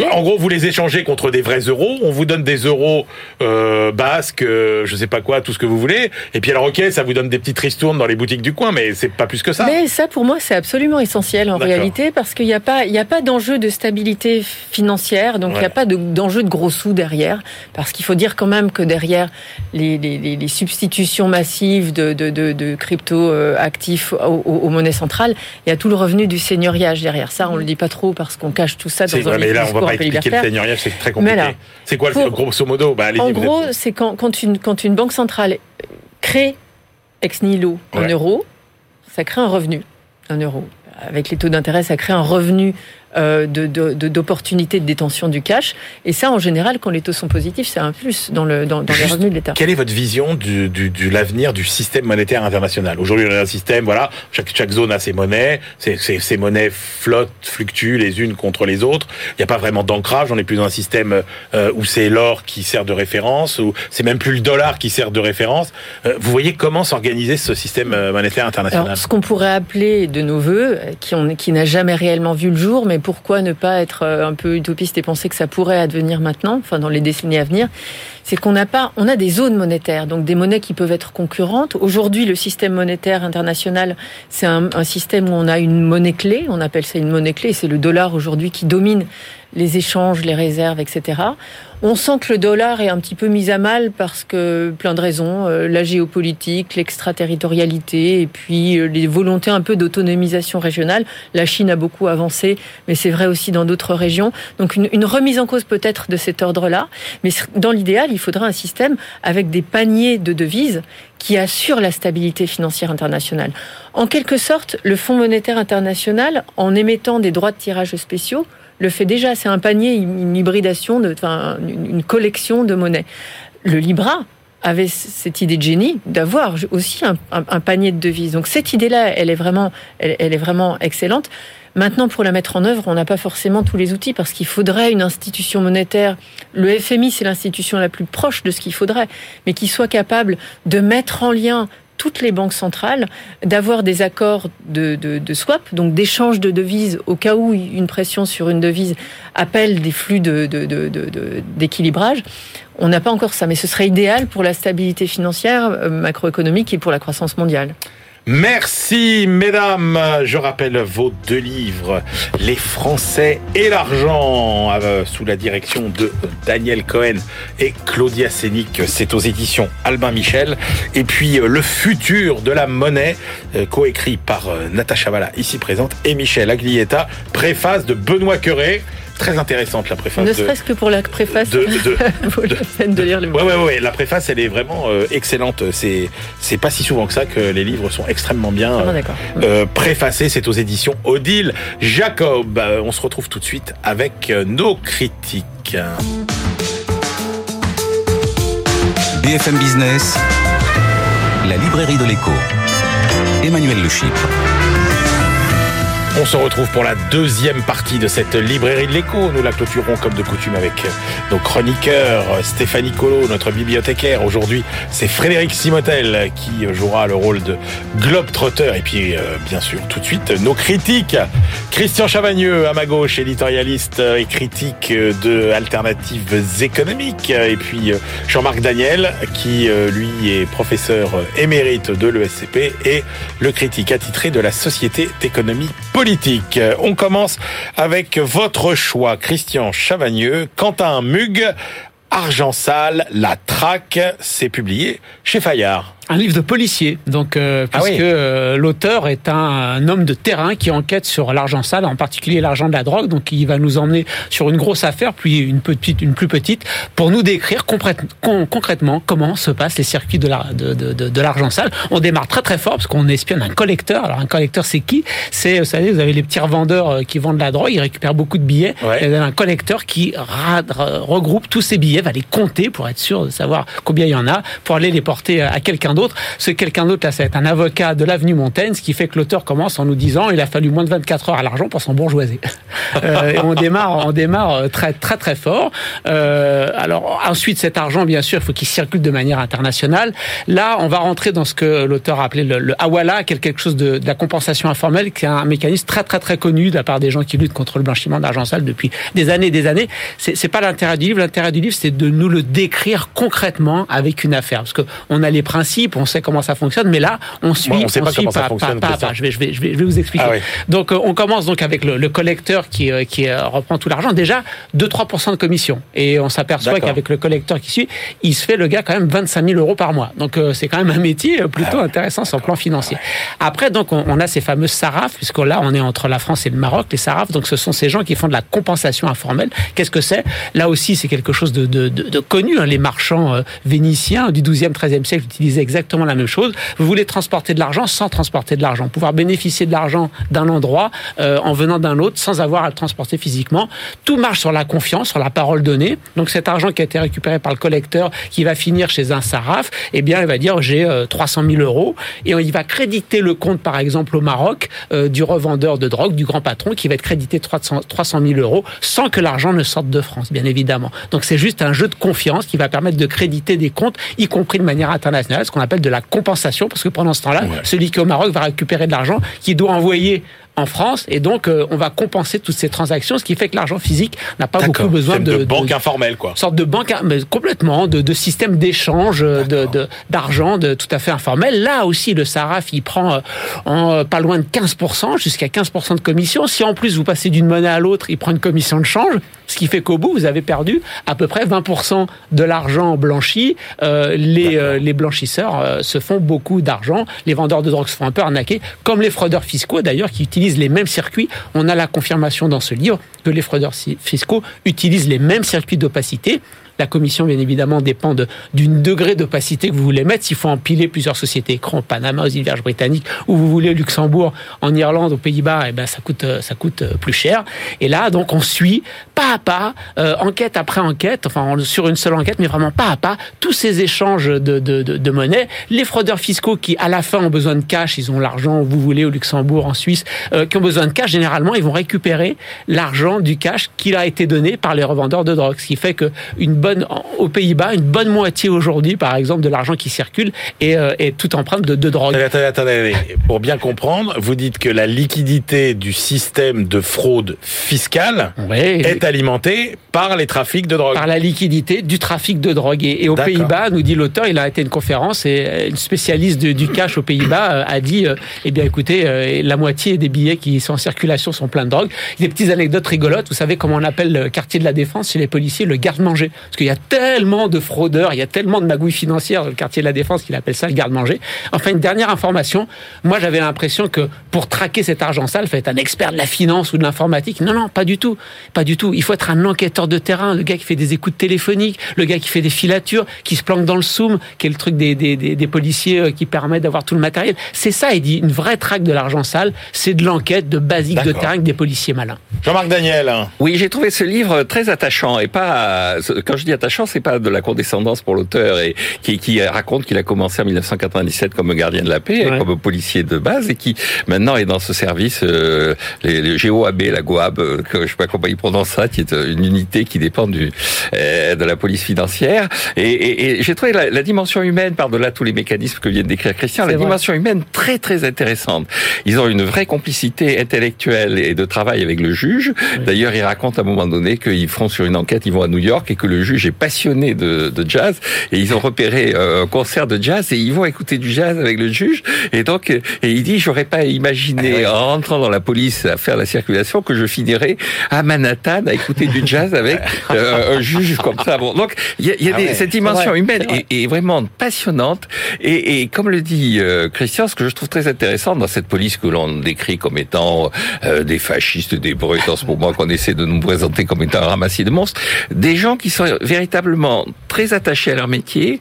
[SPEAKER 3] Oui.
[SPEAKER 1] En gros, vous les échangez contre des vrais euros. On vous donne des euros euh, basques, euh, je sais pas quoi, tout ce que vous voulez. Et puis alors, ok, ça vous donne des petites ristournes dans les boutiques du coin, mais c'est pas plus que ça.
[SPEAKER 3] Mais ça, pour moi, c'est absolument essentiel en réalité, parce qu'il n'y a pas, il n'y a pas d'enjeu de stabilité financière, donc il n'y
[SPEAKER 1] Ouais.
[SPEAKER 3] a pas de- d'enjeu de, gros sous derrière, parce qu'il faut dire quand même que derrière les, les, les- substitutions massives de, de, de, de crypto euh, actifs aux, aux- monnaies centrales, il y a tout le revenu du seigneuriage derrière. Ça, on le dit pas trop parce qu'on cache tout ça dans un
[SPEAKER 1] ouais, mais là, on
[SPEAKER 3] discours
[SPEAKER 1] va pas
[SPEAKER 3] un
[SPEAKER 1] expliquer le seigneuriage, c'est très compliqué. C'est quoi le
[SPEAKER 3] pour-
[SPEAKER 1] grosso modo bah,
[SPEAKER 3] En gros,
[SPEAKER 1] êtes-
[SPEAKER 3] c'est quand, quand, une, quand une banque centrale crée ex nihilo un
[SPEAKER 1] Ouais.
[SPEAKER 3] euro, ça crée un revenu, un euro. Avec les taux d'intérêt, ça crée un revenu euh, de- de- de- de, détention du cash. Et ça, en général, quand les taux sont positifs, c'est un plus dans, le, dans, dans les revenus de l'État.
[SPEAKER 1] Quelle est votre vision du, du, du l'avenir du système monétaire international? Aujourd'hui, on a un système, voilà, chaque, chaque zone a ses monnaies, ces, ces, ces monnaies flottent, fluctuent les unes contre les autres. Il n'y a pas vraiment d'ancrage, on est plus dans un système euh, où c'est l'or qui sert de référence, ou c'est même plus le dollar qui sert de référence. Euh, vous voyez comment s'organiser ce système euh, monétaire international?
[SPEAKER 3] Alors, ce qu'on pourrait appeler de nos voeux, qui, on- qui n'a jamais réellement vu le jour, mais pourquoi ne pas être euh, un peu utopiste et penser que ça pourrait advenir maintenant, enfin dans les décennies à venir, c'est qu'on n'a pas, on a des zones monétaires, donc des monnaies qui peuvent être concurrentes. Aujourd'hui, le système monétaire international, c'est un, système où on a une monnaie clé, on appelle ça une monnaie clé, c'est le dollar aujourd'hui qui domine les échanges, les réserves, etc. On sent que le dollar est un petit peu mis à mal parce que plein de raisons, euh, la géopolitique, l'extraterritorialité et puis euh, les volontés un peu d'autonomisation régionale. La Chine a beaucoup avancé, mais c'est vrai aussi dans d'autres régions. Donc une, remise en cause peut-être de cet ordre-là, mais dans l'idéal, faudra un système avec des paniers de devises qui assurent la stabilité financière internationale. En quelque sorte, le Fonds monétaire international, en émettant des droits de tirage spéciaux, le fait déjà. C'est un panier, une hybridation, enfin, une collection de monnaies. Le Libra avait cette idée de génie d'avoir aussi un, panier de devises. Donc cette idée-là, elle est vraiment, elle, est vraiment excellente. Maintenant, pour la mettre en œuvre, on n'a pas forcément tous les outils parce qu'il faudrait une institution monétaire. Le FMI, c'est l'institution la plus proche de ce qu'il faudrait, mais qui soit capable de mettre en lien toutes les banques centrales d'avoir des accords de, swap, donc d'échange de devises au cas où une pression sur une devise appelle des flux d'équilibrage. On n'a pas encore ça, mais ce serait idéal pour la stabilité financière, euh, macroéconomique et pour la croissance mondiale.
[SPEAKER 1] Merci mesdames. Je rappelle vos deux livres, Les Français et l'argent, euh, sous la direction de Daniel Cohen et Claudia Sénic. C'est aux éditions Albin Michel. Et puis euh, Le futur de la monnaie, euh, coécrit par Natacha Valla, ici présente, et Michel Aglietta, préface de Benoît Curé très intéressante la préface.
[SPEAKER 3] Ne serait-ce que pour la préface, de, *laughs* de, vaut la peine de lire le
[SPEAKER 1] ouais, ouais, ouais, la préface, elle est vraiment euh, excellente. C'est, c'est pas si souvent que ça que les livres sont extrêmement bien euh, euh, préfacés. C'est aux éditions Odile Jacob. Euh, on se retrouve tout de suite avec nos critiques.
[SPEAKER 4] BFM Business, la librairie de l'écho. Emmanuel Le Chypre.
[SPEAKER 1] On se retrouve pour la deuxième partie de cette librairie de l'écho. Nous la clôturons comme de coutume avec nos chroniqueurs. Stéphanie Colo, notre bibliothécaire. Aujourd'hui, c'est Frédéric Simotel qui jouera le rôle de Globetrotter. Et puis, euh, bien sûr, tout de suite, nos critiques. Christian Chavagneux, à ma gauche, éditorialiste et critique de alternatives économiques. Et puis, Jean-Marc Daniel, qui, lui, est professeur émérite de l'ESCP et le critique attitré de la Société d'économie. On commence avec votre choix, Christian Chavagneux, Quentin Mug, Argent sale, la traque, c'est publié chez Fayard
[SPEAKER 5] un livre de policier, donc euh, puisque ah oui. euh, l'auteur est un, un, homme de terrain qui enquête sur l'argent sale, en particulier l'argent de la drogue. Donc il va nous emmener sur une grosse affaire, puis une petite, une plus petite, pour nous décrire con, concrètement comment se passent les circuits de l'argent de, de, de, de sale. On démarre très très fort parce qu'on espionne un collecteur. Alors un collecteur, c'est qui? C'est, vous savez, vous avez les petits revendeurs euh, qui vendent de la drogue, ils récupèrent beaucoup de billets. Ouais. Et vous avez un collecteur qui regroupe tous ces billets, va les compter pour être sûr de savoir combien il y en a, pour aller les porter à quelqu'un d'autre. Ce quelqu'un d'autre, là, c'est un avocat de l'avenue Montaigne, ce qui fait que l'auteur commence en nous disant il a fallu moins de 24 heures à l'argent pour son bourgeoisie. *laughs* euh, et on démarre, on démarre très, très, très fort. Euh, alors, ensuite, cet argent, bien sûr, il faut qu'il circule de manière internationale. Là, on va rentrer dans ce que l'auteur a appelé le, le Hawala, quelque chose de, la compensation informelle, qui est un mécanisme très, très, très connu de la part des gens qui luttent contre le blanchiment d'argent sale depuis des années et des années. C'est pas l'intérêt du livre. L'intérêt du livre, c'est de nous le décrire concrètement avec une affaire. Parce qu'on a les principes, on sait comment ça fonctionne, mais là, on suit,
[SPEAKER 1] bon, on sait
[SPEAKER 5] on
[SPEAKER 1] pas
[SPEAKER 5] suit
[SPEAKER 1] comment
[SPEAKER 5] pas,
[SPEAKER 1] ça fonctionne.
[SPEAKER 5] pas, pas, Je, vais, je, vais, je, vais, vous expliquer.
[SPEAKER 1] Ah oui.
[SPEAKER 5] Donc, euh, on commence donc avec le, le collecteur qui, euh, qui euh, reprend tout l'argent. Déjà, 2-3% de commission. Et on s'aperçoit qu'avec le collecteur qui suit, il se fait le gars quand même 25 000 euros par mois. Donc, c'est quand même un métier plutôt ah intéressant sur le plan financier. Après, donc, on, on a ces fameuses SARAF, puisque là, on est entre la France et le Maroc. Les SARAF, donc, ce sont ces gens qui font de la compensation informelle. Qu'est-ce que c'est? Là aussi, c'est quelque chose de, de, de, de connu. Hein. Les marchands vénitiens du 12e, 13e siècle utilisaient exactement la même chose. Vous voulez transporter de l'argent sans transporter de l'argent, pouvoir bénéficier de l'argent d'un endroit euh, en venant d'un autre sans avoir à le transporter physiquement. Tout marche sur la confiance, sur la parole donnée. Donc cet argent qui a été récupéré par le collecteur, qui va finir chez un saraf, eh bien, il va dire j'ai euh, 300 000 euros et il va créditer le compte, par exemple, au Maroc euh, du revendeur de drogue, du grand patron, qui va être crédité 300, 300 000 euros sans que l'argent ne sorte de France, bien évidemment. Donc c'est juste un jeu de confiance qui va permettre de créditer des comptes, y compris de manière internationale, ce appelle de la compensation, parce que pendant ce temps-là, ouais. celui qui est au Maroc va récupérer de l'argent qu'il doit envoyer en France, et donc euh, on va compenser toutes ces transactions, ce qui fait que l'argent physique n'a pas beaucoup besoin
[SPEAKER 1] de, de banque informelle, quoi.
[SPEAKER 5] Sorte de banque, mais complètement, de, de système d'échange de d'argent, de, tout à fait informel. Là aussi, le Saraf, il prend euh, en, pas loin de 15%, jusqu'à 15% de commission. Si en plus vous passez d'une monnaie à l'autre, il prend une commission de change, ce qui fait qu'au bout, vous avez perdu à peu près 20% de l'argent blanchi. Euh, les, euh, les blanchisseurs euh, se font beaucoup d'argent. Les vendeurs de drogue se font un peu arnaquer, comme les fraudeurs fiscaux d'ailleurs, qui utilisent les mêmes circuits. On a la confirmation dans ce livre que les fraudeurs fiscaux utilisent les mêmes circuits d'opacité. La commission, bien évidemment, dépend d'une degré d'opacité que vous voulez mettre. S'il faut empiler plusieurs sociétés écrans, Panama, aux îles Vierges britanniques, ou vous voulez Luxembourg, en Irlande, aux Pays-Bas, eh ben, ça coûte, ça coûte plus cher. Et là, donc, on suit pas à pas, euh, enquête après enquête, enfin, sur une seule enquête, mais vraiment pas à pas, tous ces échanges de, monnaie. Les fraudeurs fiscaux qui, à la fin, ont besoin de cash, ils ont l'argent, vous voulez, au Luxembourg, en Suisse, euh, qui ont besoin de cash, généralement, ils vont récupérer l'argent du cash qui a été donné par les revendeurs de drogue. Ce qui fait que une bonne aux Pays-Bas, une bonne moitié aujourd'hui, par exemple, de l'argent qui circule est, euh, est tout empreinte de, de drogue.
[SPEAKER 1] Attendez, attendez, Pour bien comprendre, vous dites que la liquidité du système de fraude fiscale est alimentée par les trafics de drogue.
[SPEAKER 5] Par la liquidité du trafic de drogue. Et, aux Pays-Bas, nous dit l'auteur, il a été une conférence et une spécialiste du cash aux Pays-Bas euh, a dit, euh, eh bien écoutez, la moitié des billets qui sont en circulation sont pleins de drogue. Des petites anecdotes rigolotes. Vous savez comment on appelle le quartier de la défense chez les policiers le garde-manger. Qu'il y a tellement de fraudeurs, il y a tellement de magouilles financières dans le quartier de la Défense qu'il appelle ça le garde-manger. Enfin, une dernière information. Moi, j'avais l'impression que pour traquer cet argent sale, il fallait être un expert de la finance ou de l'informatique. Non, non, pas du tout. Pas du tout. Il faut être un enquêteur de terrain, le gars qui fait des écoutes téléphoniques, le gars qui fait des filatures, qui se planque dans le soum, qui est le truc des, des, des, policiers euh, qui permet d'avoir tout le matériel. C'est ça, il dit, une vraie traque de l'argent sale, c'est de l'enquête de basique de terrain avec des policiers malins.
[SPEAKER 1] Jean-Marc Daniel.
[SPEAKER 6] Oui, j'ai trouvé ce livre très attachant et pas, quand je dis attachant, c'est pas de la condescendance pour l'auteur et qui, qui raconte qu'il a commencé en 1997 comme gardien de la paix, comme policier de base et qui maintenant est dans ce service, euh, les, les GOAB, la GOAB, euh, que je sais pas comment il prononce ça, qui est une unité qui dépend du euh, de la police financière. Et, et, et j'ai trouvé la, la, dimension humaine par-delà tous les mécanismes que vient de décrire Christian, la dimension humaine très très intéressante. Ils ont une vraie complicité intellectuelle et de travail avec le juge. D'ailleurs, il raconte à un moment donné qu'ils feront sur une enquête, ils vont à New York et que le juge est passionné de, de jazz et ils ont repéré euh, un concert de jazz et ils vont écouter du jazz avec le juge et donc et il dit j'aurais pas imaginé ah en rentrant dans la police à faire la circulation que je finirais à Manhattan à écouter du jazz avec *laughs* euh, un juge comme ça. Bon donc il y a, y a ah des, cette dimension humaine est, est, vraiment passionnante et, et comme le dit euh, Christian ce que je trouve très intéressant dans cette police que l'on décrit comme étant euh, des fascistes des brutes en ce moment qu'on essaie de nous présenter comme étant un ramassis de monstres des gens qui sont véritablement très attachés à leur métier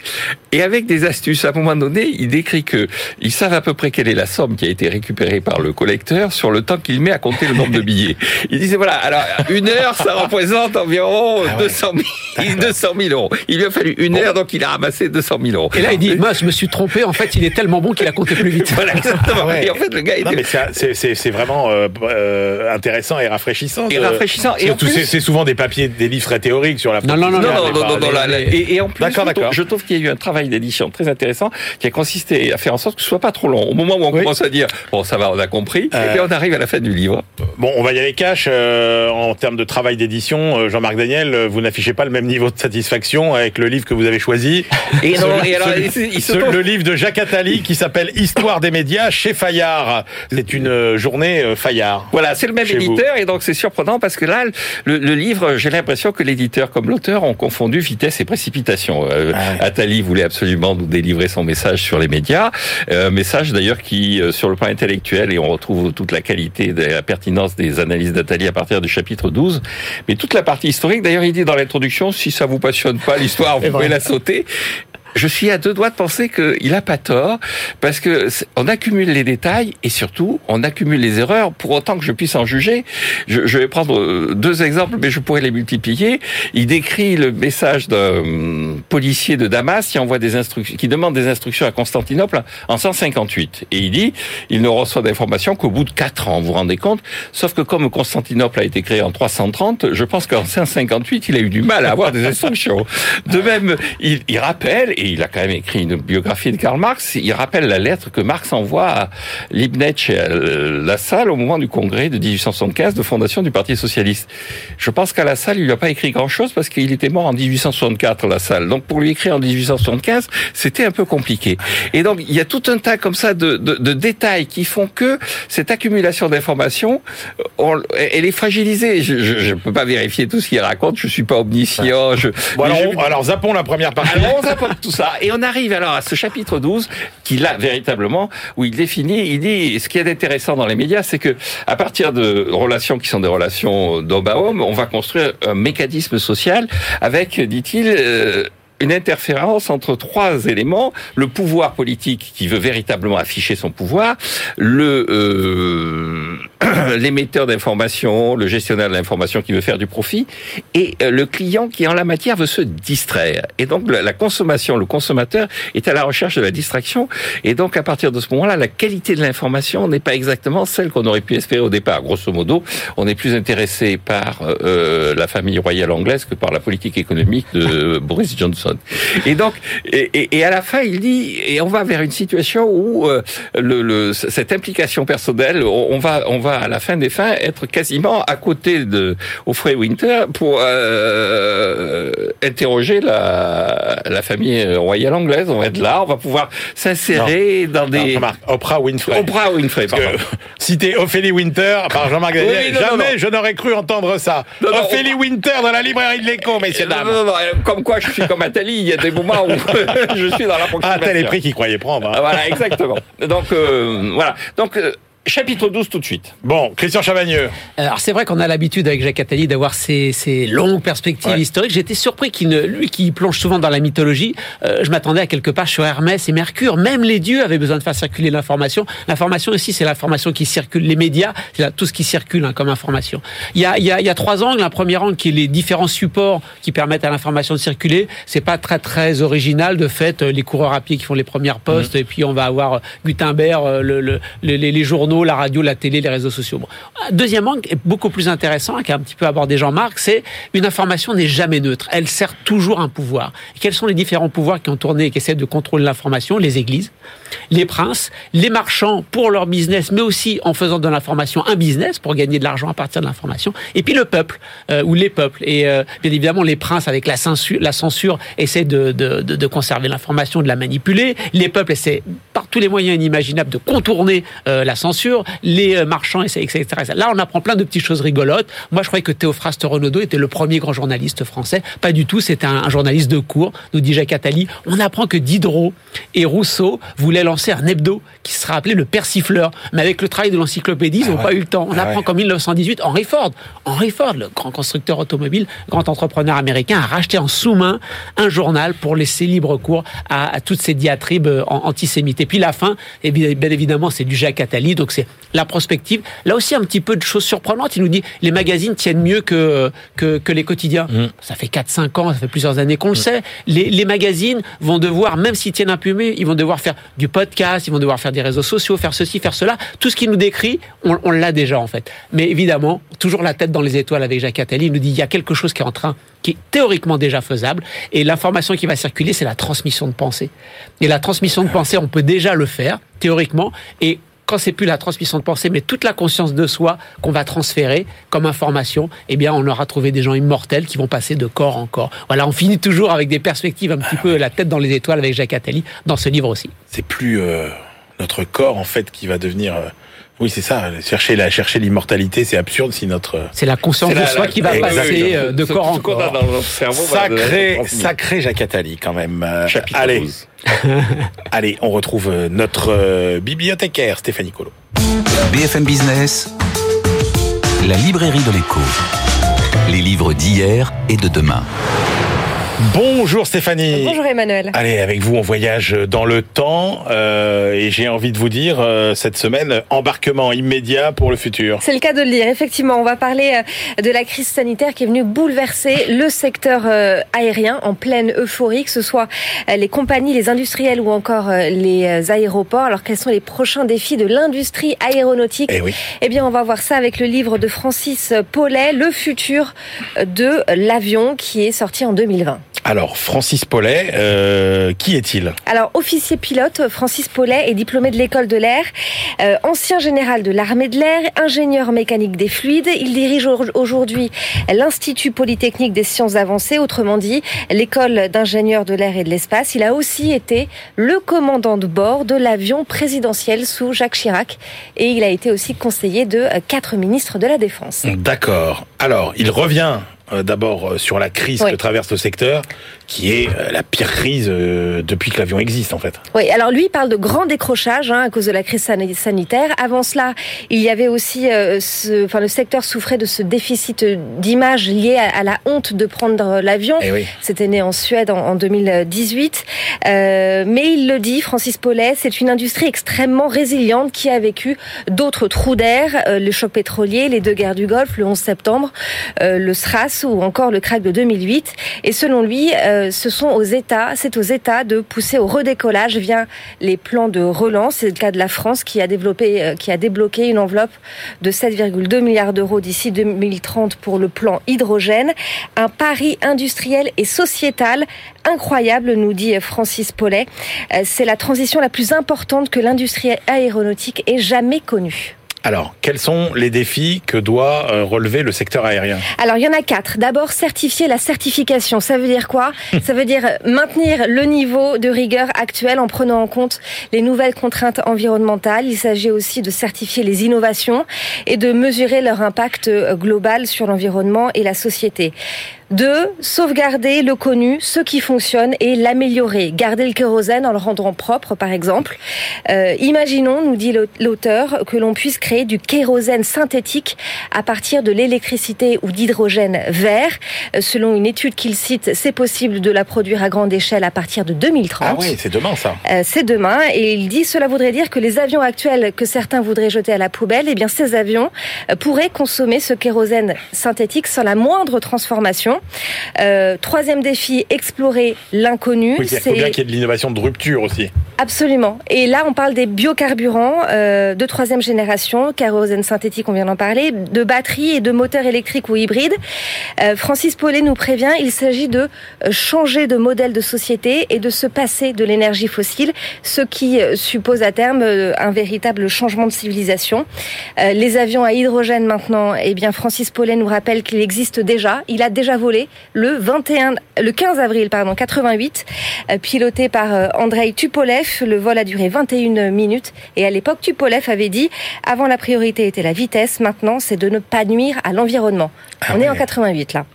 [SPEAKER 6] et avec des astuces. À un moment donné, il décrit que ils savent à peu près quelle est la somme qui a été récupérée par le collecteur sur le temps qu'il met à compter le nombre de billets. *laughs* Il disait voilà, alors une heure, ça représente environ 200 000, 200 000 euros. Il lui a fallu une heure, donc il a ramassé 200 000 euros.
[SPEAKER 5] Et là, il dit, moi, je me suis trompé. En fait, il est tellement bon qu'il a compté plus vite. *laughs*
[SPEAKER 6] voilà, exactement. Ah et en fait, le gars,
[SPEAKER 1] non, mais c'est vraiment euh, euh, intéressant et rafraîchissant.
[SPEAKER 6] Et rafraîchissant. Et
[SPEAKER 1] c'est souvent des papiers, des livres très théoriques sur la.
[SPEAKER 6] Non, non, non, non, non, non, non, et, et en plus, je trouve qu'il y a eu un travail d'édition très intéressant qui a consisté à faire en sorte que ce soit pas trop long. Au moment où on commence à dire bon ça va, on a compris, et puis on arrive à la fin du livre.
[SPEAKER 1] Bon, on va y aller cash euh, en termes de travail d'édition. Euh, Jean-Marc Daniel, euh, vous n'affichez pas le même niveau de satisfaction avec le livre que vous avez choisi.
[SPEAKER 6] Et non, et alors,
[SPEAKER 1] le livre de Jacques Attali qui s'appelle Histoire des médias chez Fayard. C'est une journée Fayard.
[SPEAKER 6] Voilà, c'est le même éditeur et donc c'est surprenant parce que là, le, le livre, j'ai l'impression que l'éditeur comme l'auteur ont confondu vitesse et précipitation. Ah Attali voulait absolument nous délivrer son message sur les médias, euh, message d'ailleurs qui, euh, sur le plan intellectuel, et on retrouve toute la qualité de la pertinence des analyses d'Atali à partir du chapitre 12, mais toute la partie historique, d'ailleurs il dit dans l'introduction, si ça vous passionne pas l'histoire, vous pouvez la sauter, je suis à deux doigts de penser qu'il a pas tort, parce que on accumule les détails et surtout on accumule les erreurs. Pour autant que je puisse en juger, je, je vais prendre euh, deux exemples, mais je pourrais les multiplier. Il décrit le message d'un hum, policier de Damas qui envoie des instructions, qui demande des instructions à Constantinople en 158, et il dit il ne reçoit d'informations qu'au bout de quatre ans. Vous vous rendez compte? Sauf que comme Constantinople a été créé en 330, je pense qu'en 158 il a eu du mal à avoir des instructions. De même, il, il rappelle et il a quand même écrit une biographie de Karl Marx, il rappelle la lettre que Marx envoie à Leibniz et à La Salle au moment du congrès de 1875 de fondation du Parti socialiste. Je pense qu'à La Salle, il lui a pas écrit grand-chose parce qu'il était mort en 1864, La Salle. Donc pour lui écrire en 1875, c'était un peu compliqué. Et donc il y a tout un tas comme ça de, de, de détails qui font que cette accumulation d'informations, elle est fragilisée. Je ne peux pas vérifier tout ce qu'il raconte, je suis pas omniscient. Je,
[SPEAKER 1] bon, alors, alors, zappons la première partie.
[SPEAKER 6] Alors on zappons tout Et on arrive alors à ce chapitre 12 qui là véritablement, où il définit, il dit, ce qui est intéressant dans les médias, c'est que à partir de relations qui sont des relations d'homme à homme, on va construire un mécanisme social avec, dit-il, euh, une interférence entre trois éléments le pouvoir politique qui veut véritablement afficher son pouvoir, le euh, *clears throat* l'émetteur d'information, le gestionnaire de l'information qui veut faire du profit, et euh, le client qui en la matière veut se distraire. Et donc la consommation, le consommateur est à la recherche de la distraction, et donc à partir de ce moment-là, la qualité de l'information n'est pas exactement celle qu'on aurait pu espérer au départ. Grosso modo, on est plus intéressé par euh, la famille royale anglaise que par la politique économique de Boris Johnson. Et donc, et, et, à la fin, il dit, et on va vers une situation où euh, le, le, cette implication personnelle, on va, on va à la fin des fins être quasiment à côté de Offray Winter pour euh, interroger la, la famille royale anglaise. On va être là, on va pouvoir s'insérer dans des.
[SPEAKER 1] Non, Oprah Winfrey.
[SPEAKER 6] Oprah Winfrey, pardon.
[SPEAKER 1] Citer Ophélie Winter par Jean-Marc oui, jamais je n'aurais cru entendre ça. Ophélie Winter dans la librairie de l'écho, messieurs dames.
[SPEAKER 6] Non, non, non, comme quoi je suis comme Il y a des moments où *laughs* je suis dans la
[SPEAKER 1] Ah, tel est prix qu'il croyait prendre. Hein.
[SPEAKER 6] Voilà, exactement. Donc, euh, voilà. Donc, euh, Chapitre 12 tout de suite.
[SPEAKER 1] Bon, Christian Chavagneux.
[SPEAKER 5] Alors c'est vrai qu'on a l'habitude avec Jacques Attali d'avoir ces, ces, longues perspectives ouais. historiques. J'étais surpris qu'il ne, lui qui plonge souvent dans la mythologie, euh, je m'attendais à quelque part sur Hermès et Mercure. Même les dieux avaient besoin de faire circuler l'information. L'information aussi, c'est l'information qui circule. Les médias, c'est tout ce qui circule hein, comme information. Il y, a, il, y a, il y a trois angles. Un premier angle qui est les différents supports qui permettent à l'information de circuler. C'est pas très très original de fait. Les coureurs à pied qui font les premières postes mmh. et puis on va avoir Gutenberg, le, le, les, les journaux, la radio, la télé, les réseaux sociaux. Bon. Deuxième angle, est beaucoup plus intéressant, qui a un petit peu abordé Jean-Marc, c'est une information n'est jamais neutre. Elle sert toujours un pouvoir. Quels sont les différents pouvoirs qui ont tourné et qui essaient de contrôler l'information? Les églises, les princes, les marchands pour leur business, mais aussi en faisant de l'information un business pour gagner de l'argent à partir de l'information. Et puis le peuple, euh, ou les peuples. Et euh, bien évidemment, les princes, avec la censure, essaient de conserver l'information, de la manipuler. Les peuples essaient par tous les moyens inimaginables de contourner euh, la censure les marchands, etc., etc. Là, on apprend plein de petites choses rigolotes. Moi, je croyais que Théophraste Renaudot était le premier grand journaliste français. Pas du tout, c'était un, un, journaliste de cours, nous dit Jacques Attali. On apprend que Diderot et Rousseau voulaient lancer un hebdo qui sera appelé le Persifleur. Mais avec le travail de l'encyclopédie, ils n'ont ah ouais. pas eu le temps. On ah apprend ouais. qu'en 1918, Henry Ford, Henry Ford, le grand constructeur automobile, grand entrepreneur américain, a racheté en sous-main un journal pour laisser libre cours à, à toutes ces diatribes antisémites. Et puis la fin, et bien, bien évidemment, c'est du Jacques Attali, donc c'est la prospective. Là aussi, un petit peu de choses surprenantes. Il nous dit les magazines tiennent mieux que, que, que les quotidiens. Mmh. Ça fait 4-5 ans, ça fait plusieurs années qu'on mmh. le sait. Les, les, magazines vont devoir, même s'ils tiennent imprimés, ils vont devoir faire du podcast, ils vont devoir faire des réseaux sociaux, faire ceci, faire cela. Tout ce qu'il nous décrit, on, on l'a déjà en fait. Mais évidemment, toujours la tête dans les étoiles avec Jacques Attali, il nous dit il y a quelque chose qui est en train qui est théoriquement déjà faisable. Et l'information qui va circuler, c'est la transmission de pensée. Et la transmission de pensée, on peut déjà le faire, théoriquement. Et quand c'est plus la transmission de pensée, mais toute la conscience de soi qu'on va transférer comme information, eh bien, on aura trouvé des gens immortels qui vont passer de corps en corps. Voilà, on finit toujours avec des perspectives un petit peu la tête dans les étoiles avec Jacques Attali dans ce livre aussi.
[SPEAKER 1] C'est plus euh, notre corps en fait qui va devenir euh... Oui, c'est ça. Chercher la, chercher l'immortalité, c'est absurde si notre.
[SPEAKER 5] C'est la conscience de soi qui va passer euh, de corps en corps.
[SPEAKER 1] Sacré, sacré Jacques Attali quand même.
[SPEAKER 6] Chapitre
[SPEAKER 1] Allez, *laughs* allez, on retrouve notre euh, bibliothécaire Stéphanie Colo.
[SPEAKER 4] BFM Business, la librairie de l'écho. Les livres d'hier et de demain.
[SPEAKER 1] Bonjour Stéphanie.
[SPEAKER 7] Bonjour Emmanuel.
[SPEAKER 1] Allez, avec vous, on voyage dans le temps euh, et j'ai envie de vous dire euh, cette semaine embarquement immédiat pour le futur.
[SPEAKER 7] C'est le cas de le dire. Effectivement, on va parler euh, de la crise sanitaire qui est venue bouleverser le secteur euh, aérien en pleine euphorie, que ce soit euh, les compagnies, les industriels ou encore les aéroports. Alors quels sont les prochains défis de l'industrie aéronautique?
[SPEAKER 1] Eh oui.
[SPEAKER 7] Eh bien, on va voir ça avec le livre de Francis Paulet, Le futur de l'avion, qui est sorti en 2020.
[SPEAKER 1] Alors, Francis Paulet, euh, qui est-il
[SPEAKER 7] Alors, officier pilote, Francis Paulet est diplômé de l'école de l'air, euh, ancien général de l'armée de l'air, ingénieur mécanique des fluides. Il dirige aujourd'hui l'Institut Polytechnique des sciences avancées, autrement dit, l'école d'ingénieurs de l'air et de l'espace. Il a aussi été le commandant de bord de l'avion présidentiel sous Jacques Chirac et il a été aussi conseiller de quatre ministres de la Défense.
[SPEAKER 1] D'accord. Alors, il revient euh, d'abord euh, sur la crise que traverse le secteur, qui est euh, la pire crise depuis que l'avion existe en fait.
[SPEAKER 7] Oui, alors lui il parle de grand décrochage hein, à cause de la crise sanitaire. Avant cela, il y avait aussi, ce, enfin le secteur souffrait de ce déficit d'image lié à, la honte de prendre l'avion.
[SPEAKER 1] Eh
[SPEAKER 7] C'était né en Suède en, 2018, euh, mais il le dit, Francis Paulet, c'est une industrie extrêmement résiliente qui a vécu d'autres trous d'air, le choc pétrolier, les deux guerres du Golfe, le 11 septembre, euh, le SRAS ou encore le crack de 2008. Et selon lui, euh, ce sont aux États, c'est aux États de pousser au redécollage via les plans de relance. C'est le cas de la France qui a développé, euh, qui débloqué une enveloppe de 7,2 milliards d'euros d'ici 2030 pour le plan hydrogène. Un pari industriel et sociétal incroyable, nous dit Francis Paulet. Euh, c'est la transition la plus importante que l'industrie aéronautique ait jamais connue.
[SPEAKER 1] Alors, quels sont les défis que doit euh, relever le secteur aérien?
[SPEAKER 7] Alors, il y en a quatre. D'abord, certifier la certification. Ça veut dire quoi? Ça veut dire maintenir le niveau de rigueur actuel en prenant en compte les nouvelles contraintes environnementales. Il s'agit aussi de certifier les innovations et de mesurer leur impact euh, global sur l'environnement et la société. Deux, sauvegarder le connu, ce qui fonctionne et l'améliorer. Garder le kérosène en le rendant propre, par exemple. Euh, imaginons, nous dit l'auteur, que l'on puisse créer du kérosène synthétique à partir de l'électricité ou d'hydrogène vert. Euh, selon une étude qu'il cite, c'est possible de la produire à grande échelle à partir de 2030.
[SPEAKER 1] Ah oui, c'est demain ça.
[SPEAKER 7] Euh, c'est demain. Et il dit, cela voudrait dire que les avions actuels que certains voudraient jeter à la poubelle, eh bien ces avions euh, pourraient consommer ce kérosène synthétique sans la moindre transformation. Euh, troisième défi, explorer l'inconnu.
[SPEAKER 1] Oui, il faut bien qu'il y ait de l'innovation de rupture aussi.
[SPEAKER 7] Absolument. Et là, on parle des biocarburants euh, de troisième génération, kérosène synthétique, on vient d'en parler, de batteries et de moteurs électriques ou hybrides. Euh, Francis Paulet nous prévient, il s'agit de euh, changer de modèle de société et de se passer de l'énergie fossile, ce qui euh, suppose à terme euh, un véritable changement de civilisation. les avions à hydrogène maintenant, eh bien, Francis Paulet nous rappelle qu'il existe déjà. Il a déjà volé le 21, le 15 avril, pardon, 88, piloté par Andrei Tupolev le vol a duré 21 minutes et à l'époque, Tupolev avait dit avant la priorité était la vitesse, maintenant c'est de ne pas nuire à l'environnement. Ah On est en 88 là.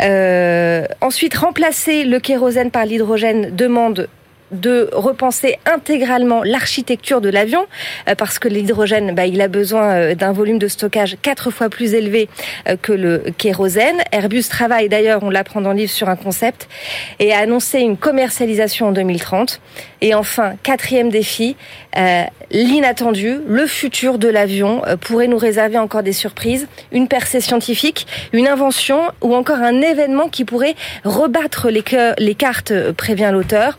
[SPEAKER 7] Euh, ensuite, remplacer le kérosène par l'hydrogène demande de repenser intégralement l'architecture de l'avion, euh, parce que l'hydrogène, bah, il a besoin euh, d'un volume de stockage quatre fois plus élevé euh, que le kérosène. Airbus travaille d'ailleurs, on l'apprend dans le livre, sur un concept et a annoncé une commercialisation en 2030. Et enfin, quatrième défi, l'inattendu, le futur de l'avion pourrait nous réserver encore des surprises, une percée scientifique, une invention ou encore un événement qui pourrait rebattre les, les cartes, prévient l'auteur.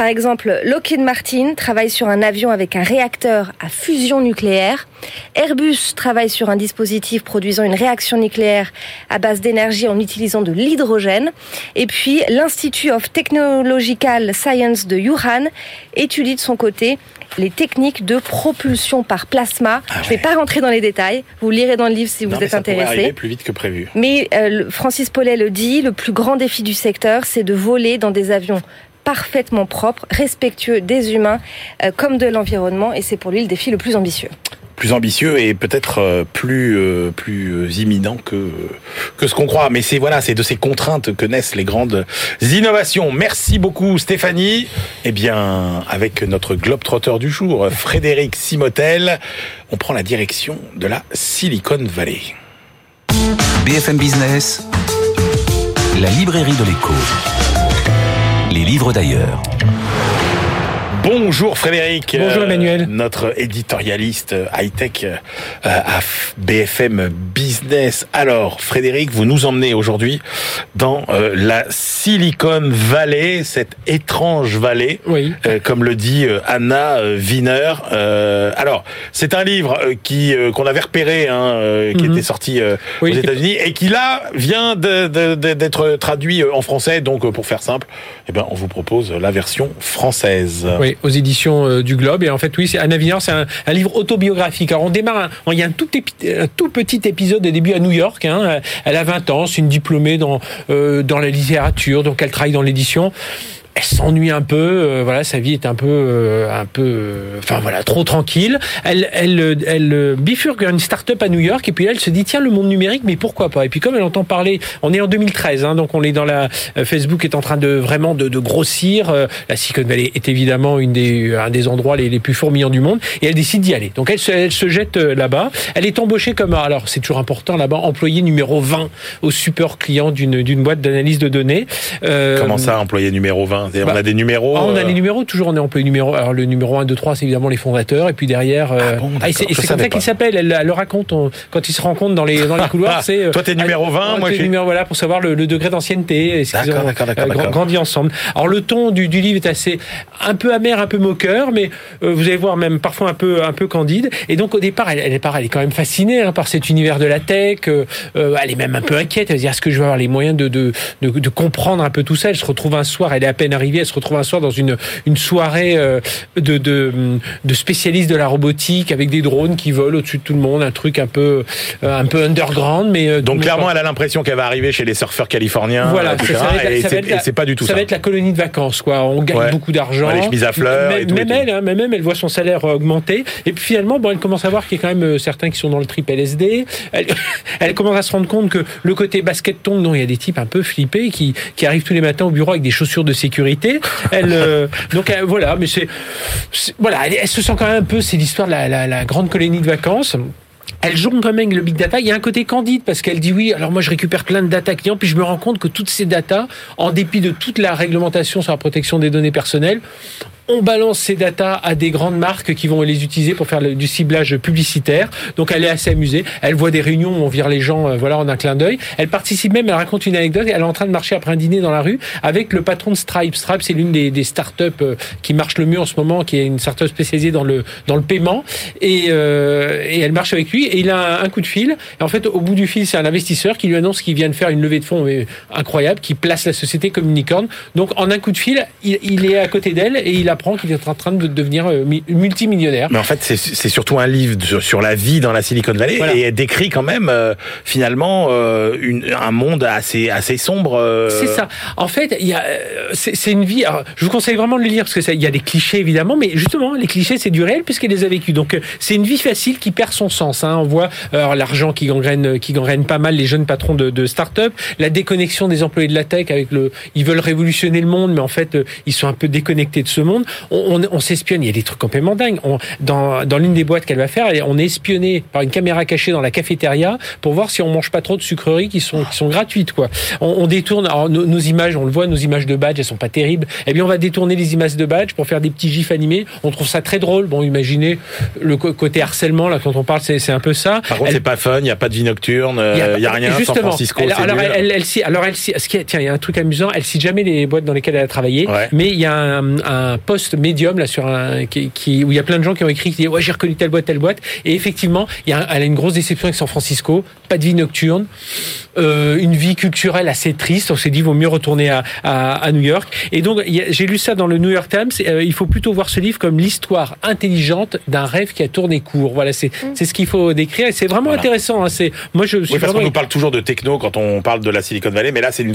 [SPEAKER 7] Par exemple, Lockheed Martin travaille sur un avion avec un réacteur à fusion nucléaire. Airbus travaille sur un dispositif produisant une réaction nucléaire à base d'énergie en utilisant de l'hydrogène. Et puis, l'Institut of Technological Science de Wuhan étudie de son côté les techniques de propulsion par plasma. Ah je ne vais pas rentrer dans les détails. Vous lirez dans le livre si vous êtes intéressé.
[SPEAKER 1] plus vite que prévu.
[SPEAKER 7] Mais euh, Francis Paulet le dit, le plus grand défi du secteur, c'est de voler dans des avions parfaitement propre, respectueux des humains euh, comme de l'environnement, et c'est pour lui le défi le plus ambitieux
[SPEAKER 1] plus ambitieux et peut-être euh, plus euh, plus imminent que que ce qu'on croit. Mais c'est voilà, c'est de ces contraintes que naissent les grandes innovations. Merci beaucoup Stéphanie. Eh bien, avec notre globe trotteur du jour, Frédéric Simotel, on prend la direction de la Silicon Valley.
[SPEAKER 4] BFM Business, la librairie de l'écho. Les livres d'ailleurs.
[SPEAKER 1] Bonjour Frédéric.
[SPEAKER 8] Bonjour Emmanuel.
[SPEAKER 1] notre éditorialiste high-tech à BFM Business. Alors Frédéric, vous nous emmenez aujourd'hui dans la Silicon Valley, cette étrange vallée,
[SPEAKER 8] oui.
[SPEAKER 1] comme le dit Anna Wiener. alors, c'est un livre qui qu'on avait repéré, hein, qui mhm. était sorti aux États-Unis et qui là vient d'être traduit en français. Donc, pour faire simple, eh ben, on vous propose la version française.
[SPEAKER 8] Oui, aux éditions euh, du Globe. Et en fait, oui, c'est Anna Wiener, c'est un, livre autobiographique. Alors, on démarre, il y a un tout, petit épisode de début à New York. Hein. Elle a 20 ans, c'est une diplômée euh, dans la littérature, donc elle travaille dans l'édition elle s'ennuie un peu. Euh, voilà, sa vie est un peu, euh, un peu, euh, enfin voilà, trop tranquille. Elle, elle, elle bifurque vers une start-up à New York et puis là, elle se dit tiens le monde numérique, mais pourquoi pas? Et puis comme elle entend parler, on est en 2013, hein, donc on est dans la Facebook est en train de vraiment de, de grossir. La Silicon Valley est évidemment une des, un des endroits les, plus fourmillants du monde et elle décide d'y aller. Donc elle se, elle se jette là-bas. Elle est embauchée comme alors c'est toujours important là-bas, employé numéro 20 au support client d'une d'une boîte d'analyse de données.
[SPEAKER 1] Comment ça, employé numéro 20 on a bah, des numéros.
[SPEAKER 8] Ah, on a les euh, numéros, toujours on est employé numéro. Alors le numéro 1, 2, 3, c'est évidemment les fondateurs. Et puis derrière. Euh,
[SPEAKER 1] ah ah,
[SPEAKER 8] c'est comme ça qu'il s'appelle. Elle, le raconte quand ils se rencontrent dans les, dans les *laughs* couloirs. c'est
[SPEAKER 1] euh, Toi, t'es numéro 20, moi,
[SPEAKER 8] je numéro, voilà, pour savoir le, degré d'ancienneté.
[SPEAKER 1] D'accord, d'accord, d'accord.
[SPEAKER 8] grandi ensemble. Alors le ton du, du, livre est assez. un peu amer, un peu moqueur, mais vous allez voir même parfois un peu, un peu candide. Et donc au départ, elle, elle, est, elle est quand même fascinée hein, par cet univers de la tech. elle est même un peu inquiète. Elle va dire est-ce que je vais avoir les moyens de, de, de, de comprendre un peu tout ça? Elle se retrouve un soir, elle est à peine arrivée, elle se retrouve un soir dans une, une soirée euh, de, de, de spécialistes de la robotique avec des drones qui volent au-dessus de tout le monde, un truc un peu, euh, un peu underground. Mais
[SPEAKER 1] euh, Donc clairement, elle a l'impression qu'elle va arriver chez les surfeurs californiens.
[SPEAKER 8] Voilà,
[SPEAKER 1] et c'est pas du tout
[SPEAKER 8] ça. Ça va être la colonie de vacances, quoi. On gagne beaucoup d'argent.
[SPEAKER 1] les chemises à fleurs.
[SPEAKER 8] Même,
[SPEAKER 1] et tout,
[SPEAKER 8] même elle, hein, même elle voit son salaire augmenter. Et puis finalement, bon, elle commence à voir qu'il y a quand même certains qui sont dans le trip LSD. Elle, *laughs* elle commence à se rendre compte que le côté basket tombe, dont il y a des types un peu flippés qui, qui arrivent tous les matins au bureau avec des chaussures de sécurité. Elle, *laughs* donc euh, voilà, mais c'est voilà, elle, se sent quand même un peu, c'est l'histoire de la, grande colonie de vacances elle joue quand même avec le big data. Il y a un côté candide parce qu'elle dit oui, alors moi je récupère plein de data clients, puis je me rends compte que toutes ces data, en dépit de toute la réglementation sur la protection des données personnelles, on balance ces datas à des grandes marques qui vont les utiliser pour faire du ciblage publicitaire. Donc elle est assez amusée. Elle voit des réunions où on vire les gens, euh, voilà, en un clin d'œil. Elle participe même, elle raconte une anecdote. Elle est en train de marcher après un dîner dans la rue avec le patron de Stripe. Stripe, c'est l'une des, startups euh, qui marche le mieux en ce moment, qui est une startup spécialisée dans le dans le paiement. Et, euh, et elle marche avec lui et il a un, coup de fil. Et en fait, au bout du fil, c'est un investisseur qui lui annonce qu'il vient de faire une levée de fonds incroyable, qui place la société comme unicorn. Donc en un coup de fil, il, il est à côté d'elle et il a qu'il est en train de devenir euh, multimillionnaire.
[SPEAKER 1] Mais en fait, c'est surtout un livre sur la vie dans la Silicon Valley et elle décrit quand même euh, finalement euh, une, un monde assez assez sombre.
[SPEAKER 8] C'est ça. En fait, il y a c'est une vie. Alors, je vous conseille vraiment de le lire parce que il y a des clichés évidemment, mais justement les clichés c'est du réel puisqu'elle les a vécus. Donc c'est une vie facile qui perd son sens. Hein. On voit l'argent qui gangrène qui gangrène pas mal les jeunes patrons de, de start-up, la déconnexion des employés de la tech avec le ils veulent révolutionner le monde, mais en fait ils sont un peu déconnectés de ce monde on, on, s'espionne. Il y a des trucs complètement dingues. On, dans dans l'une des boîtes qu'elle va faire, on est espionné par une caméra cachée dans la cafétéria pour voir si on mange pas trop de sucreries qui sont qui sont gratuites quoi. On, détourne nos, images, on le voit, nos images de badge, elles sont pas terribles. Eh bien, on va détourner les images de badge pour faire des petits gifs animés. On trouve ça très drôle. Bon, imaginez le côté harcèlement là quand on parle, c'est un peu ça.
[SPEAKER 1] Par contre, c'est pas fun. Il y a pas de vie nocturne. Il y, a, rien. Justement. San Francisco.
[SPEAKER 8] Elle, alors, elle, elle, alors elle, ce qui tiens, il y a un truc amusant. Elle cite jamais les boîtes dans lesquelles elle a travaillé, mais il y a un, un poste médium là sur un qui, où il y a plein de gens qui ont écrit qui disent ouais j'ai reconnu telle boîte telle boîte. Et effectivement il y a elle a une grosse déception avec San Francisco. Pas de vie nocturne. Euh, une vie culturelle assez triste. On s'est dit vaut mieux retourner à, à, New York. Et donc j'ai lu ça dans le New York Times. Euh, il faut plutôt voir ce livre comme l'histoire intelligente d'un rêve qui a tourné court. Voilà c'est mm. c'est ce qu'il faut décrire. Et c'est vraiment intéressant hein, c'est
[SPEAKER 1] moi je suis oui, parce qu'on nous parle toujours de techno quand on parle de la Silicon Valley mais là c'est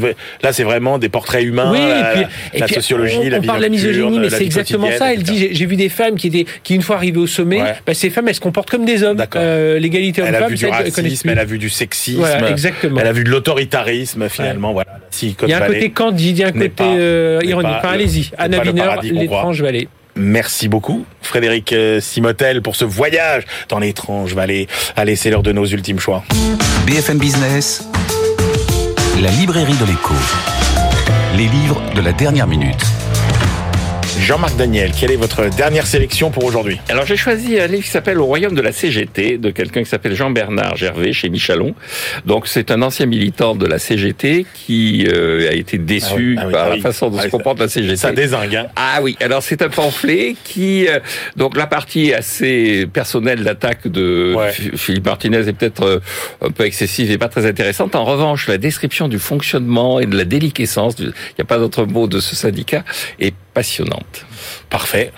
[SPEAKER 1] là c'est vraiment des portraits humains
[SPEAKER 8] oui,
[SPEAKER 1] la,
[SPEAKER 8] et
[SPEAKER 1] puis, la sociologie on, la vie
[SPEAKER 8] parle de la misogynie mais c'est exactement ça elle dit j'ai vu des femmes qui étaient qui une fois arrivées au sommet, bah, ces femmes elles se comportent comme des hommes. Euh, L'égalité
[SPEAKER 1] homme-femme.
[SPEAKER 8] Elle
[SPEAKER 1] a vu du racisme, elle a vu du sexisme,
[SPEAKER 8] exactement.
[SPEAKER 1] elle a vu de l'autoritarisme finalement. Voilà.
[SPEAKER 8] il y a un côté candide, il y a un côté euh, ironique. Enfin, allez-y, Anna Wiener, l'étrange vallée.
[SPEAKER 1] Merci beaucoup, Frédéric euh, Simotel, pour ce voyage dans l'étrange vallée. Allez, c'est l'heure de nos ultimes choix.
[SPEAKER 4] BFM Business, la librairie de l'écho. Les livres de la dernière minute.
[SPEAKER 1] Jean-Marc Daniel, quelle est votre dernière sélection pour aujourd'hui?
[SPEAKER 6] Alors j'ai choisi un livre qui s'appelle Au royaume de la CGT de quelqu'un qui s'appelle Jean-Bernard Gervais chez Michalon. Donc c'est un ancien militant de la CGT qui euh, a été déçu ah ah par la façon dont se comporte la CGT.
[SPEAKER 1] Ça désingue. Hein.
[SPEAKER 6] Ah oui, alors c'est un pamphlet qui euh, donc la partie assez personnelle d'attaque de Philippe Martinez est peut-être euh, un peu excessive et pas très intéressante. En revanche, la description du fonctionnement et de la déliquescence, il n'y a pas d'autre mot de ce syndicat, est passionnante.
[SPEAKER 1] Parfait.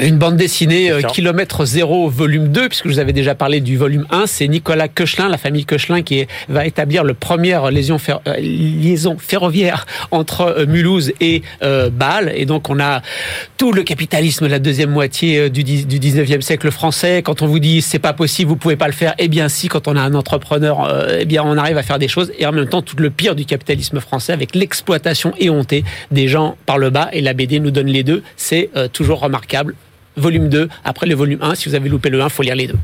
[SPEAKER 5] Une bande dessinée euh, Kilomètre Zéro, volume 2, puisque je vous avais déjà parlé du volume 1. C'est Nicolas Koechlin, la famille Koechlin, qui va établir le première liaison, euh, liaison ferroviaire entre euh, Mulhouse et Bâle. Et donc, on a tout le capitalisme, la deuxième moitié du, du 19e siècle français. Quand on vous dit c'est pas possible, vous pouvez pas le faire, eh bien si, quand on a un entrepreneur, eh bien on arrive à faire des choses. Et en même temps, tout le pire du capitalisme français avec l'exploitation éhontée des gens par le bas. Et la BD nous donne les deux. C'est toujours remarquable volume 2. Après le volume 1, si vous avez loupé le 1, faut lire les deux.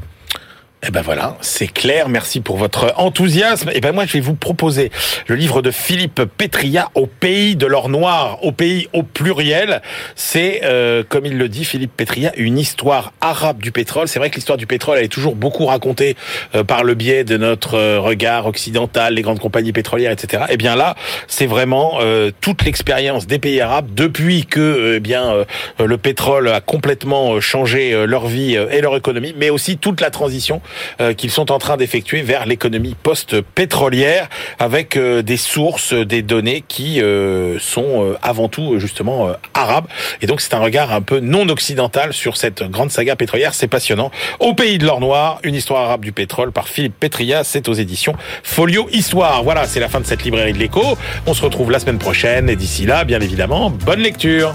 [SPEAKER 1] Eh ben voilà, c'est clair. Merci pour votre enthousiasme. Et eh ben moi, je vais vous proposer le livre de Philippe Petria, Au pays de l'or noir, au pays au pluriel. C'est, euh, comme il le dit, Philippe Petria, une histoire arabe du pétrole. C'est vrai que l'histoire du pétrole, elle est toujours beaucoup racontée euh, par le biais de notre euh, regard occidental, les grandes compagnies pétrolières, etc. Eh bien là, c'est vraiment toute l'expérience des pays arabes depuis que, eh bien, le pétrole a complètement changé leur vie et leur économie, mais aussi toute la transition euh, qu'ils sont en train d'effectuer vers l'économie post-pétrolière avec euh, des sources, des données qui euh, sont avant tout justement arabes. Et donc c'est un regard un peu non occidental sur cette grande saga pétrolière. C'est passionnant. Au pays de l'or noir, une histoire arabe du pétrole par Philippe Petria. C'est aux éditions Folio Histoire. Voilà, c'est la fin de cette librairie de l'écho. On se retrouve la semaine prochaine et d'ici là, bien évidemment, bonne lecture.